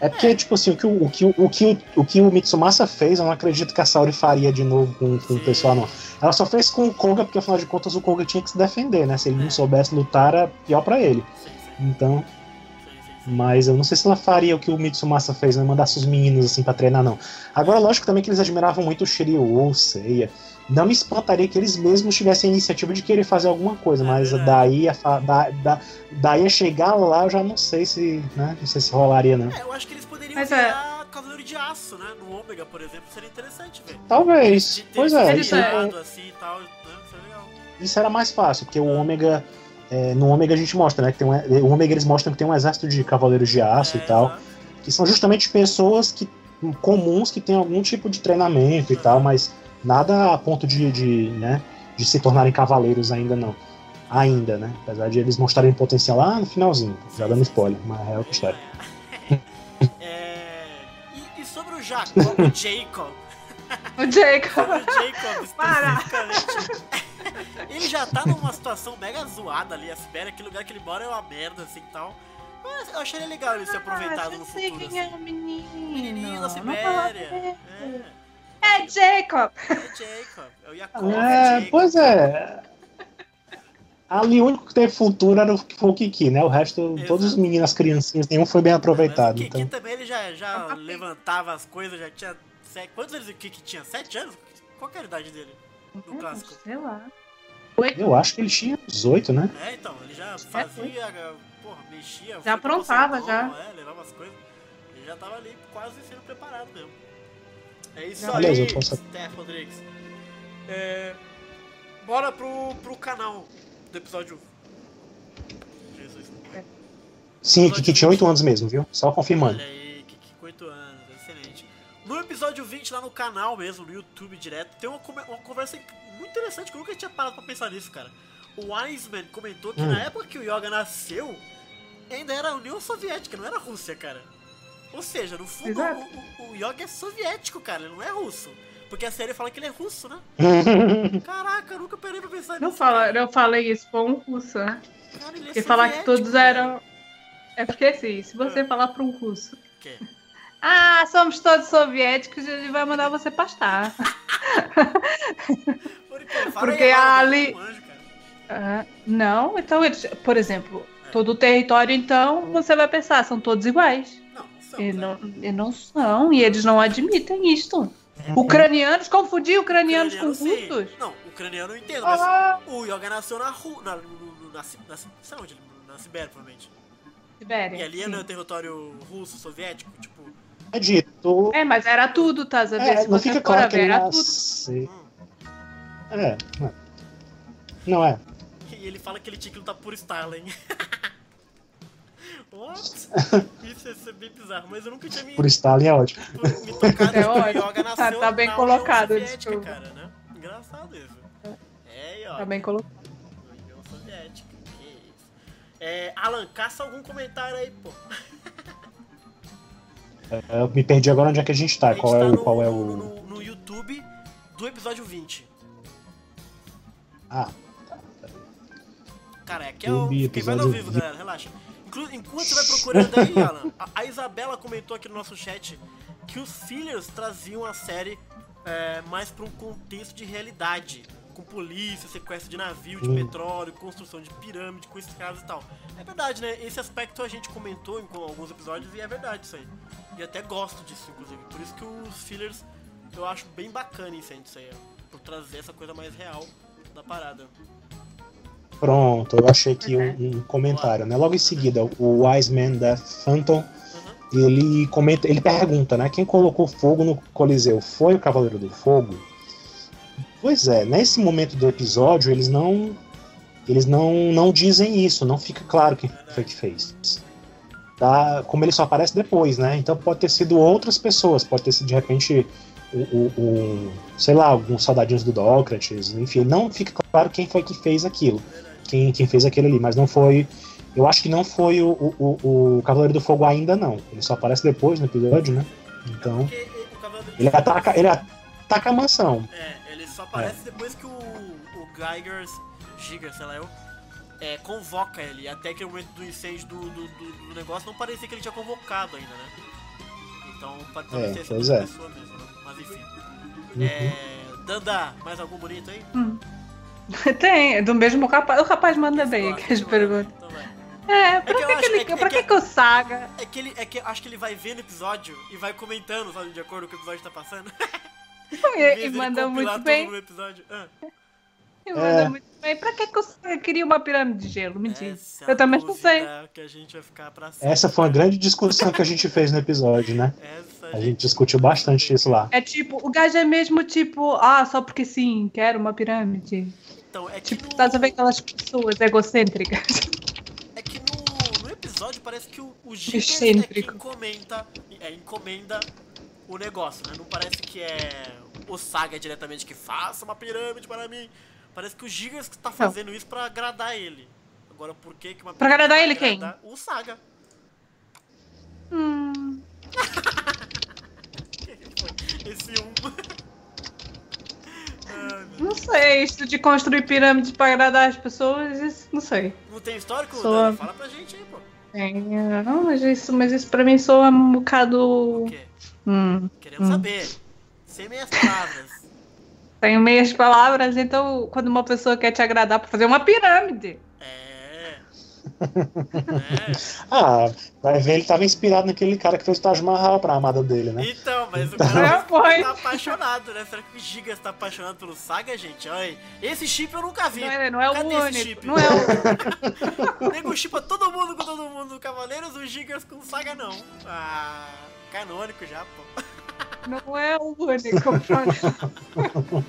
É porque, tipo assim, o que o, o, que o, que o, que o Mitsumasa fez, eu não acredito que a Saori faria de novo com, com o pessoal, não. Ela só fez com o Koga, porque afinal de contas o Koga tinha que se defender, né? Se ele É. não soubesse lutar, era pior pra ele. Sim, sim, Então, sim, sim, sim. mas eu não sei se ela faria o que o Mitsumasa fez, né? Mandasse os meninos assim pra treinar, não. Agora, lógico também que eles admiravam muito o Shiryu, o Seiya. Não me espantaria que eles mesmos tivessem a iniciativa de querer fazer alguma coisa, É mas verdade. daí a, fa- da, da, daí a chegar lá eu já não sei se, né? Não sei se rolaria, não. É, eu acho que eles poderiam Mas é- virar Cavaleiro de Aço, né? No Ômega, por exemplo, seria interessante, velho. Talvez. De ter Pois é, Eles isso, é- treinado assim e tal, né? Isso é legal. isso era mais fácil, porque o Ômega. é, no Ômega a gente mostra, né? Que tem um, o Ômega eles mostram que tem um exército de cavaleiros de aço É, e tal. exato. que são justamente pessoas que comuns que têm algum tipo de treinamento e tal, mas nada a ponto de, de, né, de se tornarem cavaleiros ainda não. Ainda, né? Apesar de eles mostrarem potencial lá no finalzinho, já dando spoiler, mas é outra história. [laughs] É, e, e sobre o Jacob, o Jacob, [laughs] O Jacob. o Jacob [laughs] Para. especificamente, ele já tá numa situação mega zoada ali, a Sibéria, aquele lugar que ele mora é uma merda assim e tal. Mas eu acharia legal ele ser aproveitado Ah, no já sei futuro. quem é assim. o menino. Menininho da Não Sibéria. É, É Jacob. é Jacob, é o Jacob. É, Jacob. pois é. Ali o único que teve futuro era o, foi o Kiki, né? O resto, Exato. todos os meninos, as criancinhas, nenhum foi bem aproveitado. Mas o Kiki Então, também ele já, já levantava as coisas, já tinha. Sete, quantos anos o Kiki tinha? Sete anos? Qual que era a idade dele? No clássico. Sei lá. eu acho que ele tinha 18, né? É, então, ele já fazia, porra, mexia. Já aprontava, já. É, levava as coisas. Ele já tava ali quase sendo preparado mesmo. É isso Já. aí, Beleza, eu posso- Steph Rodrigues. É, bora pro, pro canal do episódio. Jesus. Sim, que, que tinha 8 anos mesmo, viu? Só confirmando. Olha aí, que, que com 8 anos, excelente. No episódio 20, lá no canal mesmo, no YouTube direto, tem uma, uma conversa muito interessante que eu nunca tinha parado pra pensar nisso, cara. O Wiseman comentou que Hum. na época que o Yoga nasceu, ainda era a União Soviética, não era a Rússia, cara. Ou seja, no fundo, o, o, o Yoga é soviético, cara, ele não é russo. Porque a série fala que ele é russo, né? [laughs] Caraca, eu nunca parei pra pensar Não, nisso. fala, cara. não falei isso pra um russo, né? Cara, ele é Porque falar que todos cara. eram. É porque assim, se você falar pra um russo, Que? [laughs] ah, somos todos soviéticos, ele vai mandar você pastar. [laughs] Fala Porque ali- eu não. Ah, não, então eles, por exemplo, todo o território, então, você vai pensar, são todos iguais. Não, não são. E né? não, e não são, e eles não admitem isto. Ucranianos, confundir ucranianos com Ucraniano, sim. russos? Não, ucraniano eu entendo, mas Ah, o Yoga nasceu na Rú... Na, na, na, Ci- sei onde? Na Sibéria, provavelmente. Sibéria. E ali é sim. no território russo, soviético, tipo... É dito. É, mas era tudo, tá? É, se não você fica claro a que ver, ele era tudo. nasce. hum. É, não. não é. E ele fala que ele tinha que lutar por Stalin. [laughs] What? [laughs] Isso ia ser bem bizarro, mas eu nunca tinha me, Por Stalin é ótimo. me tocado É ótimo. Yoga Tá- nasceu tá bem na colocado, União Soviética, desculpa. cara, né? Engraçado isso. É, Yoga. Tá bem colocado. União Soviética, que isso. É, Alan, caça algum comentário aí, pô. É, Eu me perdi agora onde é que a gente tá. A gente Qual é tá o. no, Qual é o. no- no YouTube do episódio 20. Ah, Cara, aqui é o. Quem vai ao episódio vivo, 20. galera, relaxa. Inclu- enquanto você vai procurando aí, [laughs] Alan, a, a Isabela comentou aqui no nosso chat que os fillers traziam a série é, mais pra um contexto de realidade. Com polícia, sequestro de navio, de Hum. petróleo, construção de pirâmide com escadas e tal. É verdade, né? Esse aspecto a gente comentou em alguns episódios e é verdade isso aí. E até gosto disso, inclusive. Por isso que os fillers eu acho bem bacana isso aí, isso aí, ó. Por trazer essa coisa mais real da parada. Pronto. Eu achei aqui um, um comentário, né? Logo em seguida, o Wise Man da Phantom. Uhum. Ele comenta, ele pergunta, né? Quem colocou fogo no Coliseu foi o Cavaleiro do Fogo? Pois é, nesse momento do episódio eles não eles não, não dizem isso, não fica claro quem foi que fez. Tá? Como ele só aparece depois, né? Então pode ter sido outras pessoas, pode ter sido de repente o, o- o- sei lá, alguns soldadinhos do Dócrates, enfim, não fica claro quem foi que fez aquilo, quem, quem fez aquilo ali, mas não foi eu acho que não foi o, o, o- o Cavaleiro do Fogo ainda não. Ele só aparece depois no episódio, né? Então. Porque o Cavaleiro do Ele ataca, ele ataca a mansão. É, ele só aparece depois que o, o Geiger, Giger, sei lá eu, é, convoca ele. Até que no momento do incêndio do, do, do- do negócio não parecia que ele tinha convocado ainda, né? Então pode talvez É, ter sido outra é. pessoa mesmo, né? Mas enfim. Uhum. É, Danda, mais algum bonito aí? [laughs] Tem, é do mesmo rapaz. O rapaz manda bem aqui as perguntas. vai. É, pra que que, ele, é que- pra é que, o Saga? É que ele, é que acho que ele vai ver no episódio e vai comentando, sabe, de acordo com o que o episódio tá passando. [laughs] E, e manda muito bem. Ah, E manda É. muito bem. Pra que, que o Saga queria uma pirâmide de gelo? Mentira. essa é Eu também não sei. dúvida que a gente vai ficar pra sempre. Essa foi uma grande discussão que a gente fez no episódio, né? Essa A gente discutiu bastante isso lá. É tipo, o gajo é mesmo tipo, ah, só porque sim, quero uma pirâmide. Então, é que Tipo, no, tá aquelas pessoas egocêntricas. é que no, no episódio parece que o, o Gigas é quem comenta, é, encomenda o negócio, né? Não parece que é o Saga diretamente que faça uma pirâmide para mim. Parece que o Gigas que tá fazendo isso pra agradar ele. Agora, por que que uma Pra agradar ele quem? O Saga. Hum, [laughs] Esse um. Não sei, isso de construir pirâmides pra agradar as pessoas, isso não sei. Não tem histórico, Dani? Fala pra gente aí, pô. Tem, não, mas isso, mas isso pra mim soa um bocado. O quê? Hum, Queremos Hum. saber. Sem meias palavras. tenho meias palavras, então quando uma pessoa quer te agradar pra fazer uma pirâmide. É. [laughs] É. Ah, vai ver, ele tava inspirado naquele cara que fez o Taj Mahal pra amada dele, né? Então, mas o É, cara foi. tá apaixonado, né? Será que o Gigas tá apaixonado pelo Saga, gente? Olha aí. Esse chip eu nunca vi. Não é, não é o Cadê esse único. chip? Não é o. O [laughs] nego chipa todo mundo com todo mundo do Cavaleiros, o Gigas com o Saga não. Ah, canônico já, pô. Não é o único. [laughs]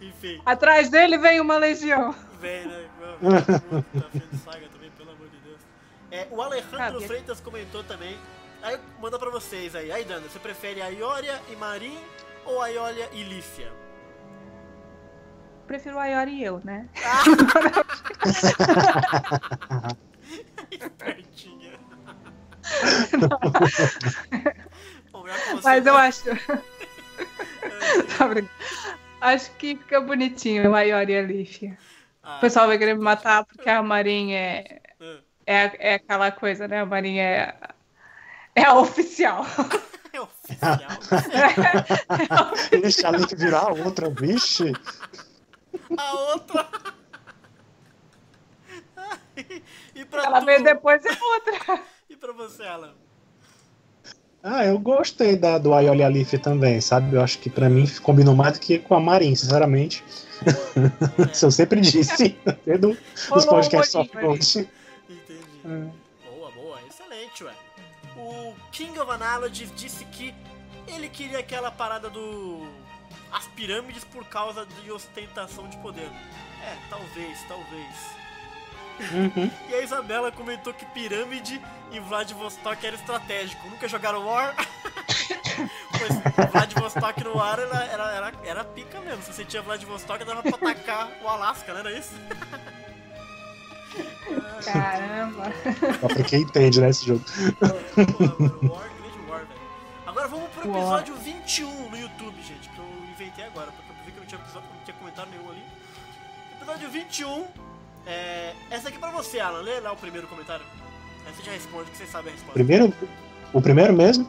Enfim, Atrás dele vem uma legião. Vem, né? Mano, [laughs] Tá vendo saga também, pelo amor de Deus. É, o Alejandro Sabe. Freitas comentou também. Aí manda pra vocês aí. Aí, Dana, você prefere a Ioria e Marin ou a Ioria e Lífia? Prefiro a Iori e eu, né? [laughs] Espertinha. [laughs] Bom, Mas eu acho. Tá acho que fica bonitinho a Iori e a Lífia. Ah, O pessoal vai querer me matar porque a Marinha é, ah. é, é aquela coisa, né? A Marinha é, é a oficial. [laughs] É oficial. Deixa a Link virar a outra, vixe. A outra. e pra Ela tu? veio depois é outra. E pra você, Alan? Ah, eu gostei da, do Aioli Alif também, sabe? Eu acho que pra mim combinou mais do que com a Marin, sinceramente. Isso eu sempre disse [laughs] Rolou um podcasts Soft Gold. Entendi. Hum. Boa, boa, excelente, ué. O King of Analogies disse que ele queria aquela parada do. As pirâmides por causa de ostentação de poder. É, talvez, talvez. Uhum. [laughs] E a Isabela comentou que pirâmide em Vladivostok era estratégico. Nunca jogaram War? [laughs] pois Vladivostok no ar era, era, era, era pica mesmo. Se você tinha Vladivostok, dava pra atacar o Alasca, não era isso? Caramba. Só pra quem entende, né, esse jogo. Mano, War, grande War, velho. Agora vamos pro War. episódio 21 no YouTube, gente, que eu inventei agora, porque eu vi que não tinha, episódio, não tinha comentário nenhum ali. Episódio 21. É... Essa aqui é pra você, Alan. Lê lá o primeiro comentário. Aí você já responde, que você sabe a resposta. Primeiro, o primeiro mesmo?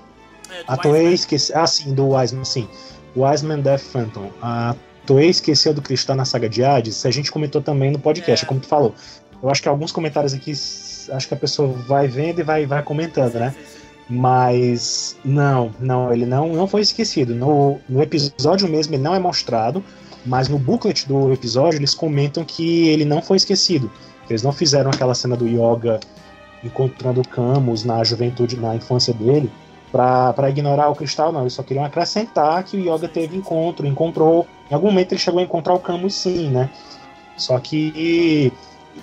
É, A Toei esqueceu. Ah, sim, do Wiseman, sim. Wiseman Death Phantom. A Toei esqueceu do Cristal na saga de Hades. A gente comentou também no podcast, É. como tu falou. Eu acho que alguns comentários aqui, acho que a pessoa vai vendo e vai, vai comentando, né? Sim, sim, sim. Mas não, não, ele não, não foi esquecido. No, no episódio mesmo ele não é mostrado, mas no booklet do episódio eles comentam que ele não foi esquecido. Eles não fizeram aquela cena do Yoga encontrando Camus na juventude, na infância dele, pra ignorar o cristal, não. Eles só queriam acrescentar que o Yoga teve encontro, encontrou. Em algum momento ele chegou a encontrar o Camus sim, né? Só que.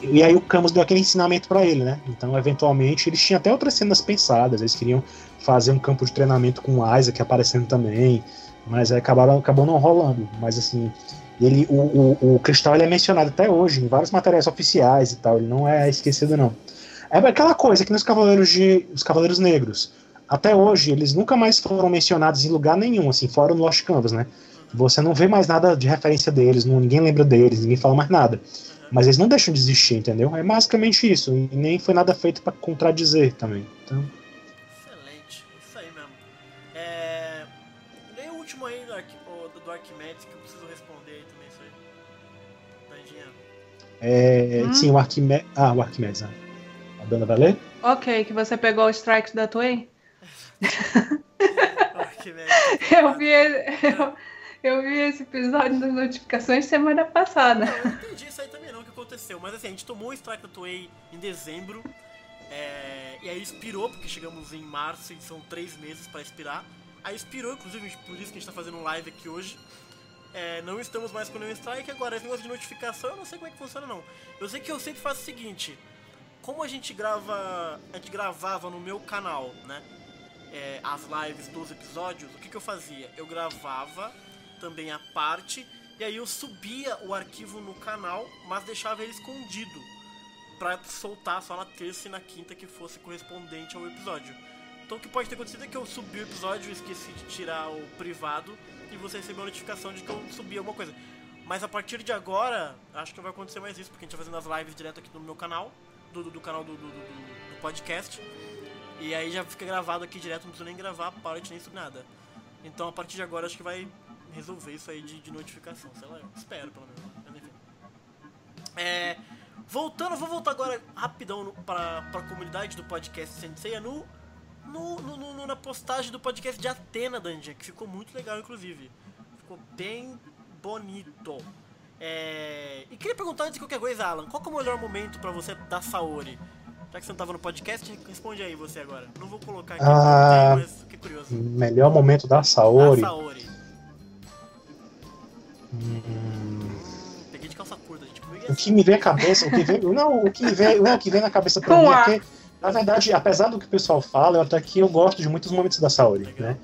E aí o Camus deu aquele ensinamento pra ele, né? Então, eventualmente, eles tinham até outras cenas pensadas. Eles queriam fazer um campo de treinamento com o Isaac aparecendo também. Mas aí acabaram, acabou não rolando. Mas assim, ele, o, o, o cristal ele é mencionado até hoje em vários materiais oficiais e tal. Ele não é esquecido, não. É aquela coisa que nos Cavaleiros de. Os Cavaleiros Negros. Até hoje, eles nunca mais foram mencionados em lugar nenhum, assim, fora no Lost Canvas, né? Você não vê mais nada de referência deles, não, ninguém lembra deles, ninguém fala mais nada. Mas eles não deixam de existir, entendeu? É basicamente isso. E nem foi nada feito pra contradizer também. Então, Excelente, isso aí mesmo. É... Lê o último aí do, Arqui... o do, Arquimedes que eu preciso responder aí também, isso aí. Dandinha. é, Hum. sim, o Arquimedes. Ah, o Arquimedes, né? A Dana vai ler? Ok, que você pegou o strike da Toei? O Arquimedes. Eu vi, eu, eu vi esse episódio das notificações semana passada. Não, eu não entendi isso aí também não, o que aconteceu. Mas assim, a gente tomou o strike da Toei em dezembro. é, E aí expirou, porque chegamos em março e são três meses pra expirar. Aí expirou, inclusive, por isso que a gente tá fazendo um live aqui hoje. É, não estamos mais com nenhum strike. Agora, esse negócio de notificação, eu não sei como é que funciona não. Eu sei que eu sempre faço o seguinte. Como a gente grava. A gente gravava no meu canal, né? É, as lives dos episódios, o que, que eu fazia? Eu gravava também a parte e aí eu subia o arquivo no canal, mas deixava ele escondido pra soltar só na terça e na quinta que fosse correspondente ao episódio. Então o que pode ter acontecido é que eu subi o episódio, esqueci de tirar o privado e você recebeu a notificação de que eu subi alguma coisa. Mas a partir de agora, acho que não vai acontecer mais isso, porque a gente tá fazendo as lives direto aqui no meu canal, do, do, do canal do- do- do podcast. E aí já fica gravado aqui direto, não precisa nem gravar parte nem subir nada. Então a partir de agora acho que vai resolver isso aí de, de notificação, sei lá, espero pelo menos. Enfim. É, voltando, vou voltar agora rapidão no, pra, pra comunidade do podcast Senseiya no, no, no- no- na postagem do podcast de Atena Dungeon, que ficou muito legal inclusive. Ficou bem bonito. É, e queria perguntar antes de qualquer coisa, Alan, qual é o melhor momento pra você dar Saori? Já que você não tava no podcast, responde aí você agora. Não vou colocar aqui, Ah. mas fiquei curioso. Melhor momento da Da Saori. Saori. Hum, Peguei de calça curta, gente. É o assim. que me vem à cabeça, o que vem, não, o que me vem, não, o que vem na cabeça pra Com mim é que, na verdade, apesar do que o pessoal fala, eu até que eu gosto de muitos momentos da Saori, né?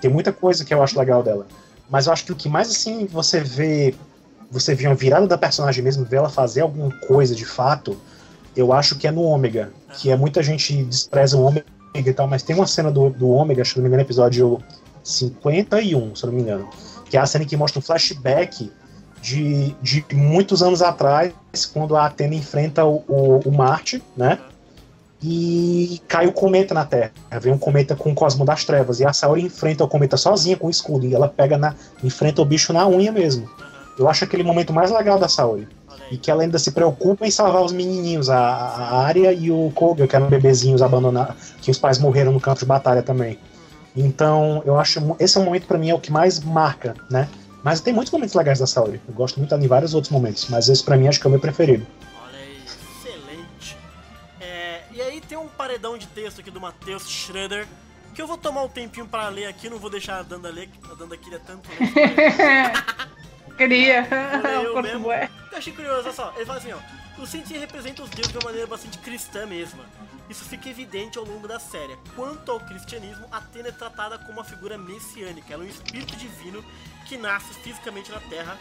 Tem muita coisa que eu acho legal dela. Mas eu acho que o que mais assim você vê, você vê uma virada da personagem mesmo, vê ela fazer alguma coisa de fato, eu acho que é no Ômega, que é muita gente despreza o Ômega e tal, mas tem uma cena do, do Ômega, acho que não me engano, episódio 51, se não me engano, que é a cena que mostra um flashback de, de muitos anos atrás, quando a Atena enfrenta o, o, o Marte, né? E cai o cometa na Terra. Vem um cometa com o Cosmo das Trevas. E a Saori enfrenta o cometa sozinha com o escudo. E ela pega na. enfrenta o bicho na unha mesmo. Eu acho aquele momento mais legal da Saori. E que ela ainda se preocupa em salvar os menininhos, a, a Arya e o Koga, que eram bebezinhos abandonados, que os pais morreram no campo de batalha também. Então, eu acho esse é um momento pra mim é o que mais marca, né? Mas tem muitos momentos legais da Saori. Eu gosto muito em vários outros momentos, mas esse pra mim acho que é o meu preferido. Olha aí, excelente. É, e aí tem um paredão de texto aqui do Matheus Schroeder, que eu vou tomar um tempinho pra ler aqui, não vou deixar a Danda ler, que a Danda queria tanto ler. [laughs] Queria. Eu [laughs] mesmo. bué. Eu achei curioso, olha só, ele fala assim, ó. O Sensei representa os deuses de uma maneira bastante cristã mesma. Isso fica evidente ao longo da série. Quanto ao cristianismo, Atena é tratada como uma figura messiânica. Ela é um espírito divino que nasce fisicamente na Terra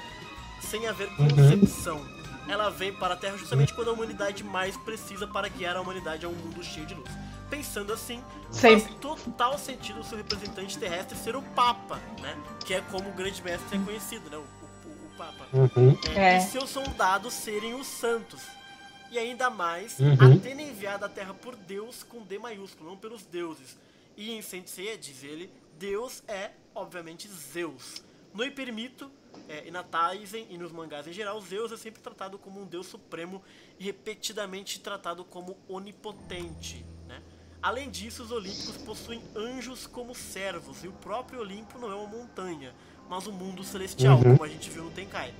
sem haver concepção. Ela vem para a Terra justamente quando a humanidade mais precisa para guiar a humanidade a um mundo cheio de luz. Pensando assim, faz Sempre. total sentido o seu representante terrestre ser o Papa, né? Que é como o grande mestre é conhecido, né? O, Uhum. É. E seus soldados serem os santos. E ainda mais, Uhum. Atena é enviada à Terra por Deus com D maiúsculo, não pelos deuses. E em Sensei, diz ele, Deus é, obviamente, Zeus. No Hypermito, é, e na Taizen e nos mangás em geral, Zeus é sempre tratado como um deus supremo e repetidamente tratado como onipotente. Né? Além disso, os olímpicos possuem anjos como servos, e o próprio Olimpo não é uma montanha, mas um mundo celestial, Uhum. como a gente viu no Tenkai.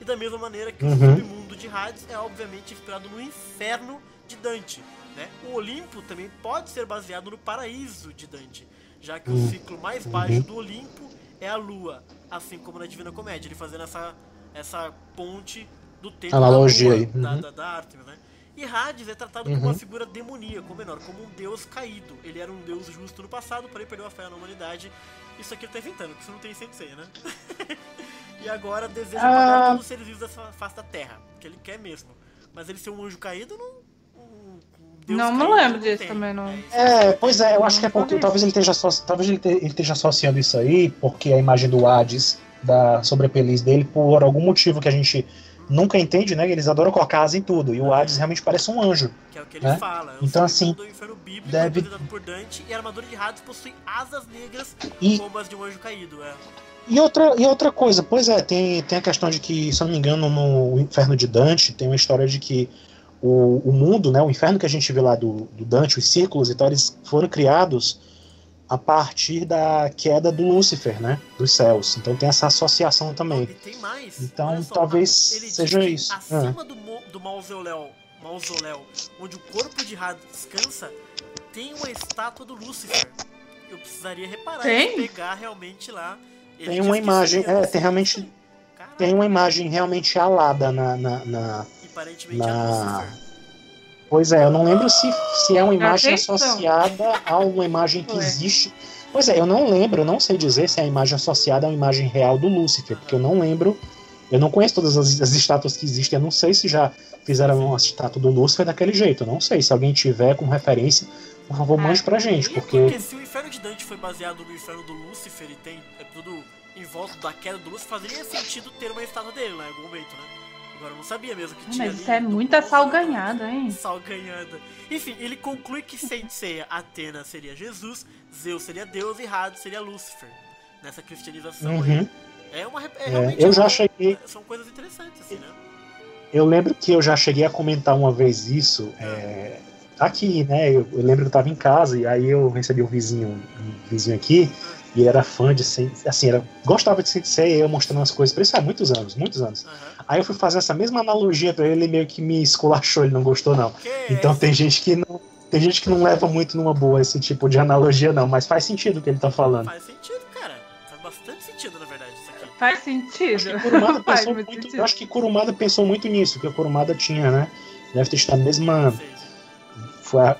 E da mesma maneira que o Uhum. submundo de Hades é obviamente inspirado no inferno de Dante. Né? O Olimpo também pode ser baseado no paraíso de Dante, já que o Uhum. ciclo mais baixo do Olimpo é a Lua, assim como na Divina Comédia, ele fazendo essa, essa ponte do tempo Analogia da, Lua, aí. da, Uhum. da, da Artemis, né? E Hades é tratado Uhum. como uma figura demoníaca, ou menor, como um deus caído. Ele era um deus justo no passado, porém perdeu a fé na humanidade. Isso aqui ele tá inventando, que isso não tem sensei, né? [laughs] e agora deseja Ah. matar todos os seres vivos dessa face da Terra, que ele quer mesmo. Mas ele ser um anjo caído, não. Deus Não, não lembro disso tem. também, não. isso. É, pois é, eu acho que é porque talvez ele esteja, asso- talvez ele, te- ele esteja associando isso aí, porque a imagem do Hades, da sobrepeliz dele, por algum motivo que a gente nunca entende, né? Eles adoram colocar asa em tudo, e o Hades realmente parece um anjo. Que é o que ele né? fala. É o Então, assim, do inferno bíblico deve- representado por Dante e a armadura de Hades possui asas negras E, como as de um anjo caído. É. e, outra, e outra coisa, pois é, tem, tem a questão de que, se eu não me engano, no Inferno de Dante, tem uma história de que o, o mundo, né, o inferno que a gente vê lá do, do Dante, os círculos e tal, eles foram criados a partir da queda do Lúcifer, né, dos céus. Então tem essa associação também. E tem mais. Então, só, talvez ele diz seja que isso. Acima do, mo- do mausoléu, mausoléu, onde o corpo de Hades descansa, tem uma estátua do Lúcifer. Eu precisaria reparar Tem? e pegar realmente lá. Ele Tem uma imagem, é, do tem realmente-. Caraca, Tem uma imagem realmente alada na. na, na- E aparentemente na- é Lúcifer. Pois é, eu não lembro se, se é uma imagem Atenção. associada a uma imagem que Ué. existe. Pois é, eu não lembro, eu não sei dizer se é a imagem associada a uma imagem real do Lúcifer, porque eu não lembro. Eu não conheço todas as, as estátuas que existem, eu não sei se já fizeram uma estátua do Lúcifer daquele jeito. Eu não sei. Se alguém tiver com referência, por favor, Ah, mande pra gente, E porque. porque se o inferno de Dante foi baseado no inferno do Lúcifer e tem é tudo em volta da queda do Lúcifer, fazeria sentido ter uma estátua dele lá em algum momento, né? Agora eu não sabia mesmo que tinha Mas isso é muita mausoléu do salganhada, hein? Salganhada. Enfim, ele conclui que Sensei, Atena seria Jesus, Zeus seria Deus e Hades seria Lúcifer. Nessa cristianização Uhum. aí. É uma. É, É, eu uma- já cheguei. São coisas interessantes, assim, né? Eu lembro que eu já cheguei a comentar uma vez isso. é, aqui, né? Eu, eu lembro que eu tava em casa e aí eu recebi um vizinho, um vizinho aqui, e ele era fã de Sensei, assim, era, gostava de Sensei, eu mostrando as coisas pra isso há muitos anos, muitos anos. Aham. Aí eu fui fazer essa mesma analogia pra ele, ele meio que me esculachou, ele não gostou não. Que Então é, tem gente que não, tem gente que não leva muito numa boa esse tipo de analogia não, mas faz sentido o que ele tá falando. Faz sentido, cara. Faz bastante sentido, na verdade, isso aqui. faz sentido. Kurumada [laughs] pensou muito sentido. eu acho que Kurumada pensou muito nisso, que a Kurumada tinha, né? Deve ter tido a mesma.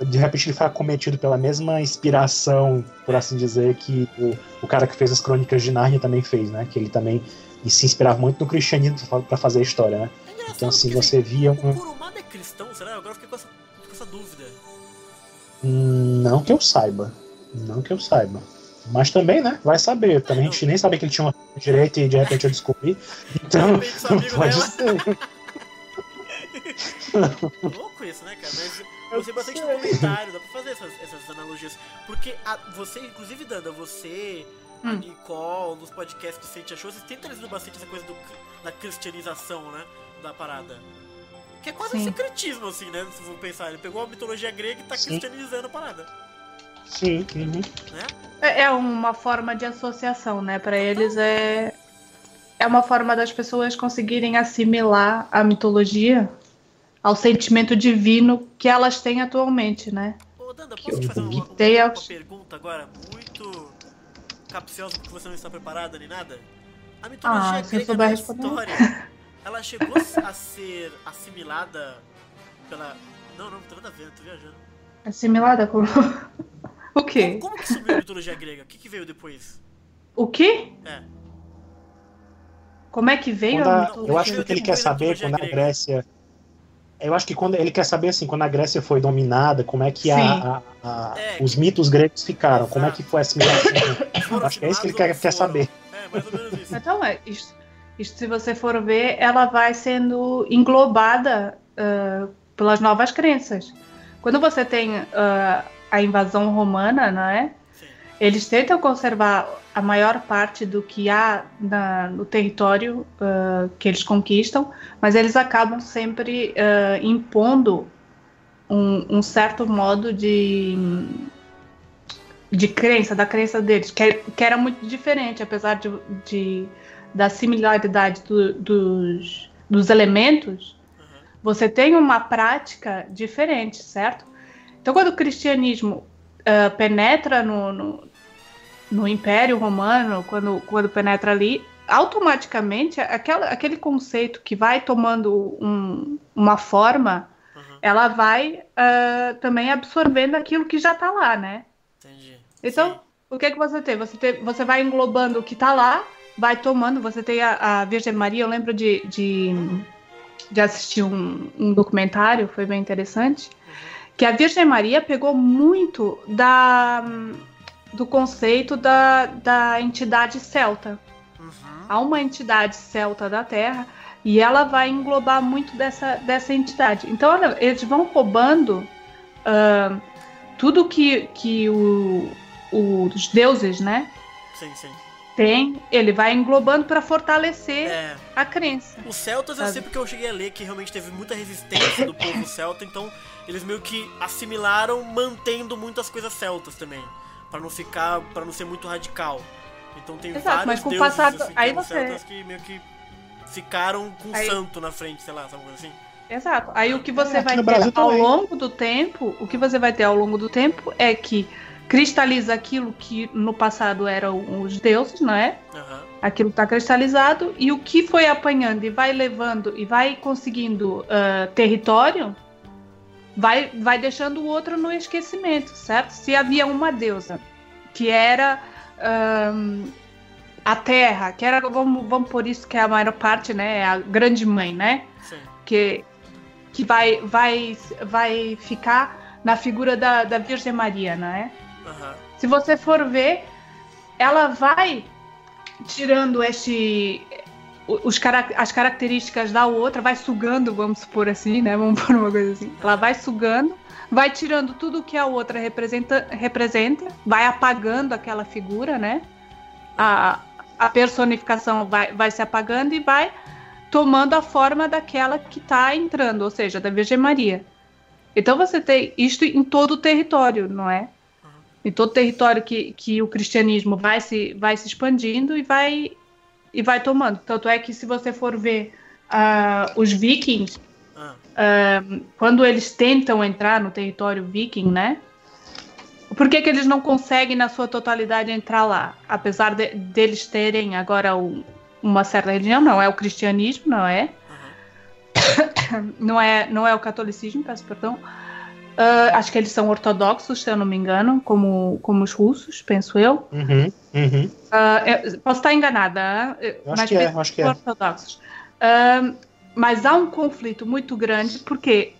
De repente ele foi acometido pela mesma inspiração, por assim dizer, que o, o cara que fez as crônicas de Narnia também fez, né? Que ele também se inspirava muito no cristianismo pra fazer a história, né? É Então, assim, porque, você via O um. Kurumada é cristão, será? Agora eu fiquei com essa, com essa dúvida. Não que eu saiba. Não que eu saiba. Mas também, né? Vai saber. Também a gente nem sabia que ele tinha uma direita e de repente eu descobri. [laughs] Então, sou amigo pode dela. ser. [laughs] Louco isso, né, cara? Mas eu gostei bastante do comentário, dá pra fazer essas, essas analogias. Porque a- você, inclusive, Danda, você, a Hum. Nicole, nos podcasts que você achou, vocês têm trazido bastante essa coisa do, da cristianização, né? Da parada. Que é quase um Sim. secretismo, assim, né? Se for pensar. Ele pegou a mitologia grega e tá Sim. cristianizando a parada, Sim. uhum. né? É é uma forma de associação, né? Pra eles é é uma forma das pessoas conseguirem assimilar a mitologia ao sentimento divino que elas têm atualmente, né? Ô, Danda, Que posso te fazer uma, uma, uma pergunta agora? Muito capciosa, porque você não está preparada nem nada? A mitologia Ah, grega responder. história, [laughs] ela chegou a ser assimilada pela... Não, não, não tem nada a ver, eu tô viajando. Assimilada com [laughs] o quê? Como, como que subiu a mitologia grega? O que, que veio depois? O quê? É. Como é que veio Quando a a- mitologia? eu acho que o que ele quer saber quando a Grécia. Eu acho que quando ele quer saber assim, quando a Grécia foi dominada, como é que a- a- a- É, os mitos gregos ficaram, como é Exato. que foi a assimilação. [laughs] Foram acho que é isso que ele quer, quer saber. É, mais ou menos isso. Então, é, isto, isto, se você for ver, ela vai sendo englobada ah, pelas novas crenças. Quando você tem ah, a invasão romana, não é? Sim. Eles tentam conservar a maior parte do que há na- no território ah, que eles conquistam, mas eles acabam sempre impondo um, um certo modo de, de crença, da crença deles, que, é- que era muito diferente, apesar de, de- da similaridade do- dos, dos elementos, Uhum. você tem uma prática diferente, certo? Então, quando o cristianismo ah, penetra no, no, no Império Romano, quando, quando penetra ali, automaticamente aquela, aquele conceito que vai tomando um- uma forma, Uhum. ela vai ah, também absorvendo aquilo que já está lá, né? Então, Sim. o que, que você tem? Você tem? você vai englobando o que está lá, vai tomando. Você tem a, a Virgem Maria. Eu lembro de, de, de assistir um, um documentário, foi bem interessante, que a Virgem Maria pegou muito da, do conceito da, da entidade celta. Uhum. Há uma entidade celta da Terra e ela vai englobar muito dessa, dessa entidade. Então, eles vão roubando ah, tudo que, que o- os deuses, né, Sim, sim. tem, ele vai englobando para fortalecer É, a crença. Os celtas eu Sabe? sei porque eu cheguei a ler que realmente teve muita resistência do povo [coughs] celta, então eles meio que assimilaram mantendo muitas coisas celtas também, Pra não ficar, para não ser muito radical. Então tem Exato, vários mas com o deuses passado- assim, aí que você- celtas que meio que ficaram com Aí- santo na frente, sei lá, sabe coisa assim? Exato. Aí o que você É, vai ter ao também. longo do tempo, o que você vai ter ao longo do tempo é que cristaliza aquilo que no passado eram os deuses, não é? Aham. Aquilo está cristalizado e o que foi apanhando e vai levando e vai conseguindo ah, território, vai, vai deixando o outro no esquecimento, certo? Se havia uma deusa que era a Terra, que era, vamos, vamos por isso que é a maior parte, né? é A grande mãe, né? Sim. que, que vai, vai, vai ficar na figura da, da Virgem Maria, né? Aham. Se você for ver, ela vai tirando este os, as características da outra, vai sugando, vamos supor assim, né? Vamos [laughs] por uma coisa assim. Ela vai sugando, vai tirando tudo que a outra representa, representa vai apagando aquela figura, né? A, a personificação vai, vai se apagando e vai tomando a forma daquela que está entrando, ou seja, da Virgem Maria. Então você tem isto em todo o território, não é? Em todo o território que, que o cristianismo vai se, vai se expandindo e vai, e vai tomando. Tanto é que se você for ver ah, os vikings, Ah, quando eles tentam entrar no território viking, né? Por que, que eles não conseguem, na sua totalidade, entrar lá? Apesar de- deles terem agora uma certa religião, não é o cristianismo, não é? Aham. [coughs] Não é, não é o catolicismo, peço perdão. Ah, acho que eles são ortodoxos, se eu não me engano, como, como os russos, penso eu. Uhum, uhum. Ah, eu posso estar enganada, eh, Eu acho mas que é, acho que são é. ortodoxos. Ah, mas há um conflito muito grande porque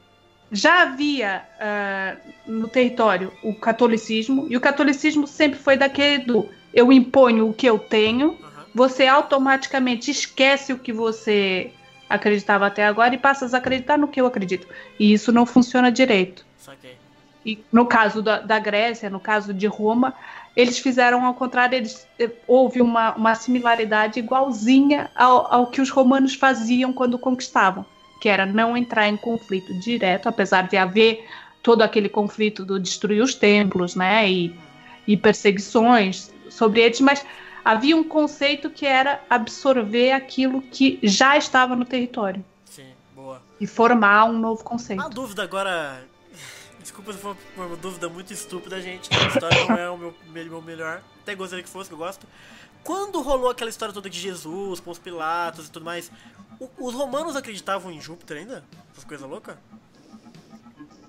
já havia ah, no território o catolicismo e o catolicismo sempre foi daquele do eu imponho o que eu tenho, você automaticamente esquece o que você acreditava até agora e passa a acreditar no que eu acredito. E isso não funciona direito. Saquei. E no caso da, da Grécia, no caso de Roma, eles fizeram ao contrário, eles, eh, houve uma, uma similaridade igualzinha ao, ao que os romanos faziam quando conquistavam, que era não entrar em conflito direto, apesar de haver todo aquele conflito do destruir os templos, né, e, e perseguições sobre eles, mas havia um conceito que era absorver aquilo que já estava no território Sim, boa. e formar um novo conceito. Uma dúvida agora. Desculpa se for uma dúvida muito estúpida, gente. A história não é o meu, meu melhor. Até gostaria que fosse, que eu gosto. Quando rolou aquela história toda de Jesus, com os Pilatos e tudo mais, o- os romanos acreditavam em Júpiter ainda? Essas coisas loucas?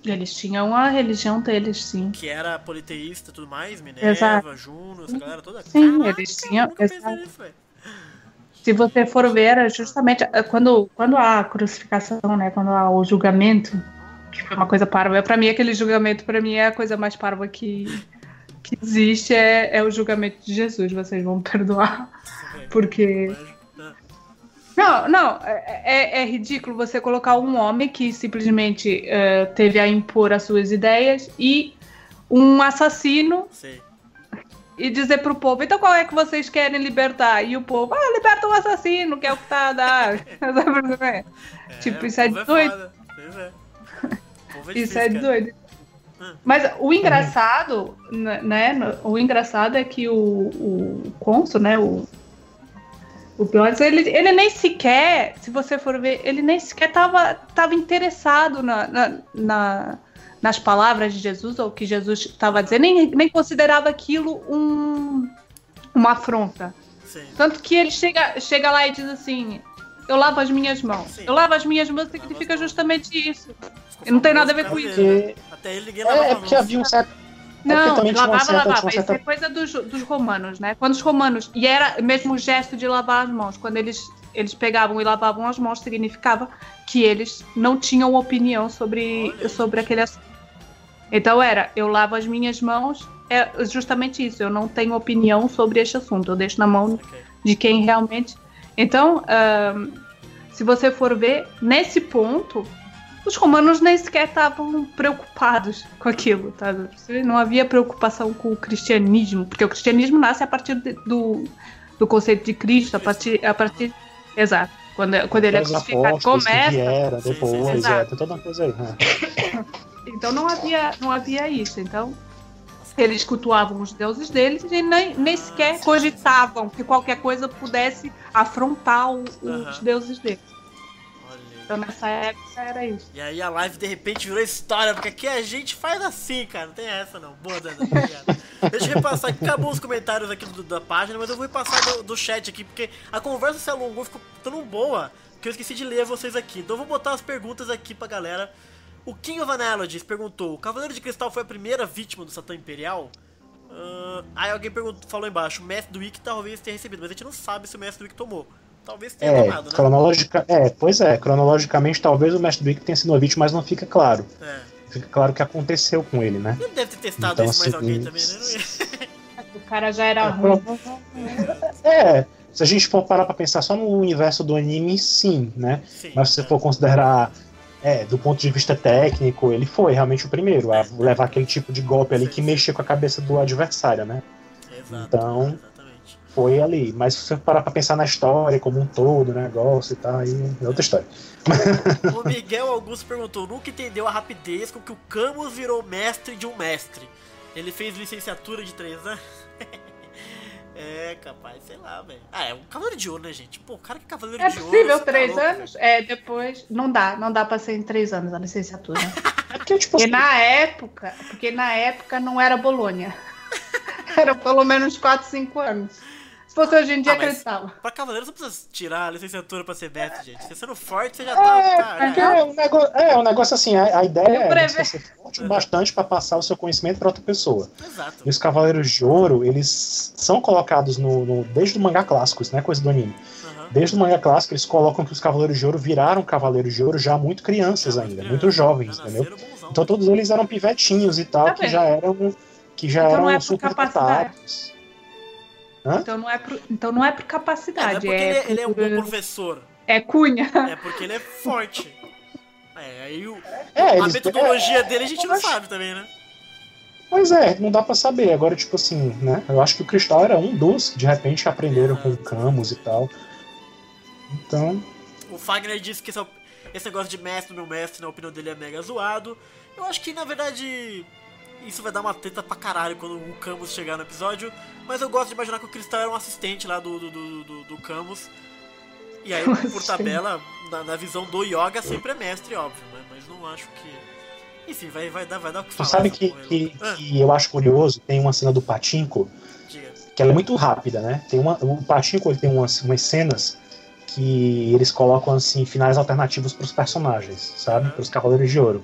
Eles tinham a religião deles, sim. Que era politeísta e tudo mais, Minerva, Exato. Juno, essa galera toda. Sim, Caraca, eles tinham- nisso. Se você for ver, justamente eh, quando, quando há a crucificação, né? Quando há o julgamento, que foi uma coisa parva. Pra mim, aquele julgamento, pra mim, é a coisa mais parva que, que existe, é, é o julgamento de Jesus. Vocês vão perdoar. [laughs] Porque. Não, não, é, é- é ridículo você colocar um homem que simplesmente eh, teve a impor as suas ideias e um assassino Sei. e dizer pro povo, então qual é que vocês querem libertar? E o povo, ah, liberta o assassino, que é o que tá a dar. [laughs] [laughs] É, Tipo, isso é povo doido. foda. Pois é. Isso difícil, é cara. doido. Hum. Mas o engraçado, né? no- O engraçado é que o, o cônsul, né? O, o ele, ele nem sequer, se você for ver, ele nem sequer tava, tava interessado na, na- na- nas palavras de Jesus, ou o que Jesus estava dizendo, nem, nem considerava aquilo um, uma afronta. Sim. Tanto que ele chega, chega lá e diz assim: Eu lavo as minhas mãos. Sim. Eu lavo as minhas mãos significa justamente isso. Ficou Não tem nada a ver com isso. né? Porque, Até ele ninguém lavava é, a é porque mão. havia um certo. Não, tinha uma lavava, certa- lavava. uma Isso certa- é coisa dos, dos romanos, né? Quando os romanos. E era mesmo o gesto de lavar as mãos. Quando eles, eles pegavam e lavavam as mãos, significava que eles não tinham opinião sobre, Olha. sobre aquele assunto. Então era, eu lavo as minhas mãos, é justamente isso. Eu não tenho opinião sobre este assunto. Eu deixo na mão Ok. de quem realmente. Então, ahn, se você for ver, nesse ponto, os romanos nem sequer estavam preocupados com aquilo, tá? Não havia preocupação com o cristianismo, porque o cristianismo nasce a partir de- do, do conceito de Cristo, a partir. A partir exato. Quando, quando ele é crucificado, que começa. sim, depois, sim. é, tem toda uma coisa aí. né? Então não havia, não havia isso. Então eles cultuavam os deuses deles e nem, nem sequer cogitavam que qualquer coisa pudesse afrontar o- os Aham. deuses deles. Então nessa época era isso. E aí a live de repente virou história, porque aqui a gente faz assim, cara. Não tem essa não. Boa, Dana. Obrigado. Deixa eu repassar aqui. Acabou os comentários aqui do- da página, mas eu vou repassar do, do chat aqui, porque a conversa se alongou, ficou tão boa que eu esqueci de ler vocês aqui. Então eu vou botar as perguntas aqui pra galera. O King of Analogies perguntou: O Cavaleiro de Cristal foi a primeira vítima do Satã Imperial? Ah, aí alguém perguntou, falou embaixo: O Mestre do Wiki talvez tenha recebido, mas a gente não sabe se o Mestre do Wiki tomou. Talvez tenha É, tomado, né? cronologica, é, pois é, cronologicamente talvez o Mestre Wick tenha sido uma vítima, mas não fica claro. É. Fica claro o que aconteceu com ele, né? Ele deve ter testado Então, isso mais assim, alguém também, né? Ia- [laughs] O cara já era É, ruim. É, se a gente for parar pra pensar só no universo do anime, sim, né? Sim, Mas se você é. for considerar, é, do ponto de vista técnico, ele foi realmente o primeiro a levar aquele tipo de golpe ali que mexia com a cabeça do adversário, né? Exato, Então- exatamente. Foi ali. Mas se você parar pra pensar na história como um todo, o negócio e tal, aí é outra história. O Miguel Augusto perguntou: nunca entendeu a rapidez com que o Camus virou mestre de um mestre. Ele fez licenciatura de três anos? É, capaz, sei lá, velho. Ah, é um cavaleiro de ouro, né, gente? Pô, o cara que é cavaleiro É de ouro. possível você tá três louco, anos? É, depois. Não dá, não dá pra ser em três anos a licenciatura. [laughs] É porque, tipo, Porque na época, porque na época não era Bolônia. [laughs] Era pelo menos 4, 5 anos. Se fosse hoje em dia, Ah, acreditava. Pra cavaleiro você não precisa tirar a licenciatura pra ser mestre, gente. Você sendo forte, você já tá. É, tá, porque já- é um negócio, é um negócio assim, a, a ideia é preve- você ser forte o bastante para passar o seu conhecimento para outra pessoa. Exato. E os Cavaleiros de Ouro, eles são colocados no, no- desde o mangá clássico, isso não é coisa do anime. Desde o mangá clássico, eles colocam que os Cavaleiros de Ouro viraram Cavaleiros de Ouro já muito crianças Já ainda, criança, muito jovens, entendeu? bonzão. Então todos eles eram pivetinhos e tal, Tá que bem. já eram que já Então não eram é capacidade. Então não é por, então não é por É, não é capacidade, porque é, ele, ele é um por- bom professor. é cunha. É porque ele é forte. [laughs] É, aí o, É, a metodologia dele a gente não Mas- sabe também, né? Pois é, não dá pra saber. Agora, tipo assim, né? Eu acho que o Cristal era um dos que de repente aprenderam com o Camus e tal. Então, O Fagner disse que esse, é esse negócio de mestre, meu mestre, na opinião dele, é mega zoado. Eu acho que, na verdade, isso vai dar uma treta pra caralho quando o Camus chegar no episódio. Mas eu gosto de imaginar que o Cristal era um assistente lá do, do, do, do- do Camus. E aí, [laughs] por tabela, na, na visão do Yoga, sempre é mestre, óbvio. Né? Mas não acho que... Enfim, vai, vai, dar, vai dar o que tu falar. sabe essa que, que, Ah, que eu acho curioso, tem uma cena do Patinco, que ela é muito rápida, né? Tem uma, o Patinco ele tem umas, umas cenas que eles colocam assim finais alternativos pros personagens, sabe? Uhum. Pros Cavaleiros de Ouro.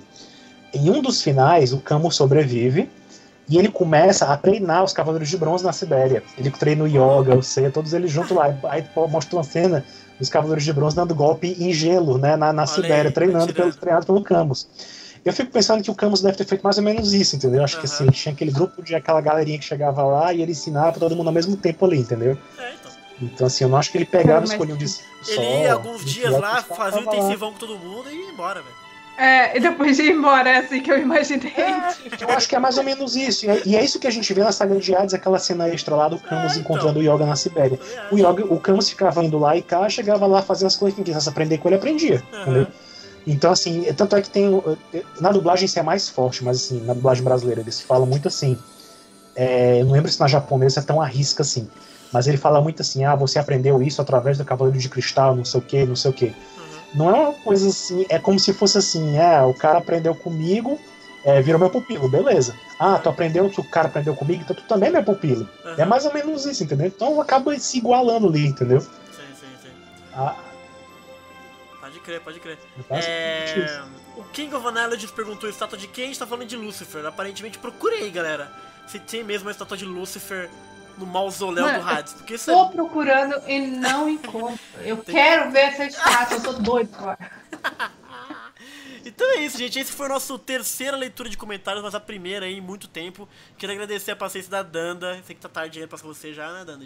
Em um dos finais, o Camus sobrevive e ele começa a treinar os Cavaleiros de Bronze na Sibéria. Ele treina o Yoga, o Seiya, todos eles juntos lá. Aí mostra uma cena dos Cavaleiros de Bronze dando golpe em gelo, né? Na, na Olha Sibéria, aí, treinando pelo, treinado pelo Camus. Eu fico pensando que o Camus deve ter feito mais ou menos isso, entendeu? Acho que Aham. assim, tinha aquele grupo de aquela galerinha que chegava lá e ele ensinava pra todo mundo ao mesmo tempo ali, entendeu? É, então. Então, assim, eu não acho que ele pegava e escolhia um discípulo só. Ele ia alguns dias lá lá, fazia o lá. intensivão com todo mundo e ia embora, velho. É, e depois de ir embora, é assim que eu imaginei. Eu acho que é mais ou menos isso. E é, e é isso que a gente vê na saga de Hades, aquela cena extra lá do Camus É, então. encontrando o Yoga na Sibéria. O, Yoga, o Camus ficava indo lá e cá, chegava lá fazendo as coisas que quisesse aprender com ele, aprendia. Aham. Entendeu? Então, assim, tanto é que tem. Na dublagem isso é mais forte, mas assim, na dublagem brasileira eles falam muito assim. é, eu não lembro se na japonesa é tão arrisca assim. Mas ele fala muito assim: ah, você aprendeu isso através do Cavaleiro de Cristal, não sei o que, não sei o que. Não é uma coisa assim, é como se fosse assim: é, o cara aprendeu comigo, é, virou meu pupilo, beleza. Ah, tu aprendeu que o cara aprendeu comigo, então tu também é meu pupilo. Uhum. É mais ou menos isso, entendeu? Então acaba se igualando ali, entendeu? Sim, sim, sim. Ah, Pode crer, pode crer. É... isso. O King of Analogies perguntou estátua de quem? A gente tá falando de Lucifer. Aparentemente procurei, galera. Se tem mesmo a estátua de Lucifer no mausoléu Mano, do Hades. Porque isso Tô é... procurando e não encontro. Eu [laughs] quero ver essa estátua, eu tô doido agora. [laughs] Então é isso, gente. Esse foi o nosso terceira leitura de comentários, mas a primeira aí em muito tempo. Quero agradecer a paciência da Danda. Sei que tá tarde aí pra você já, né, Danda?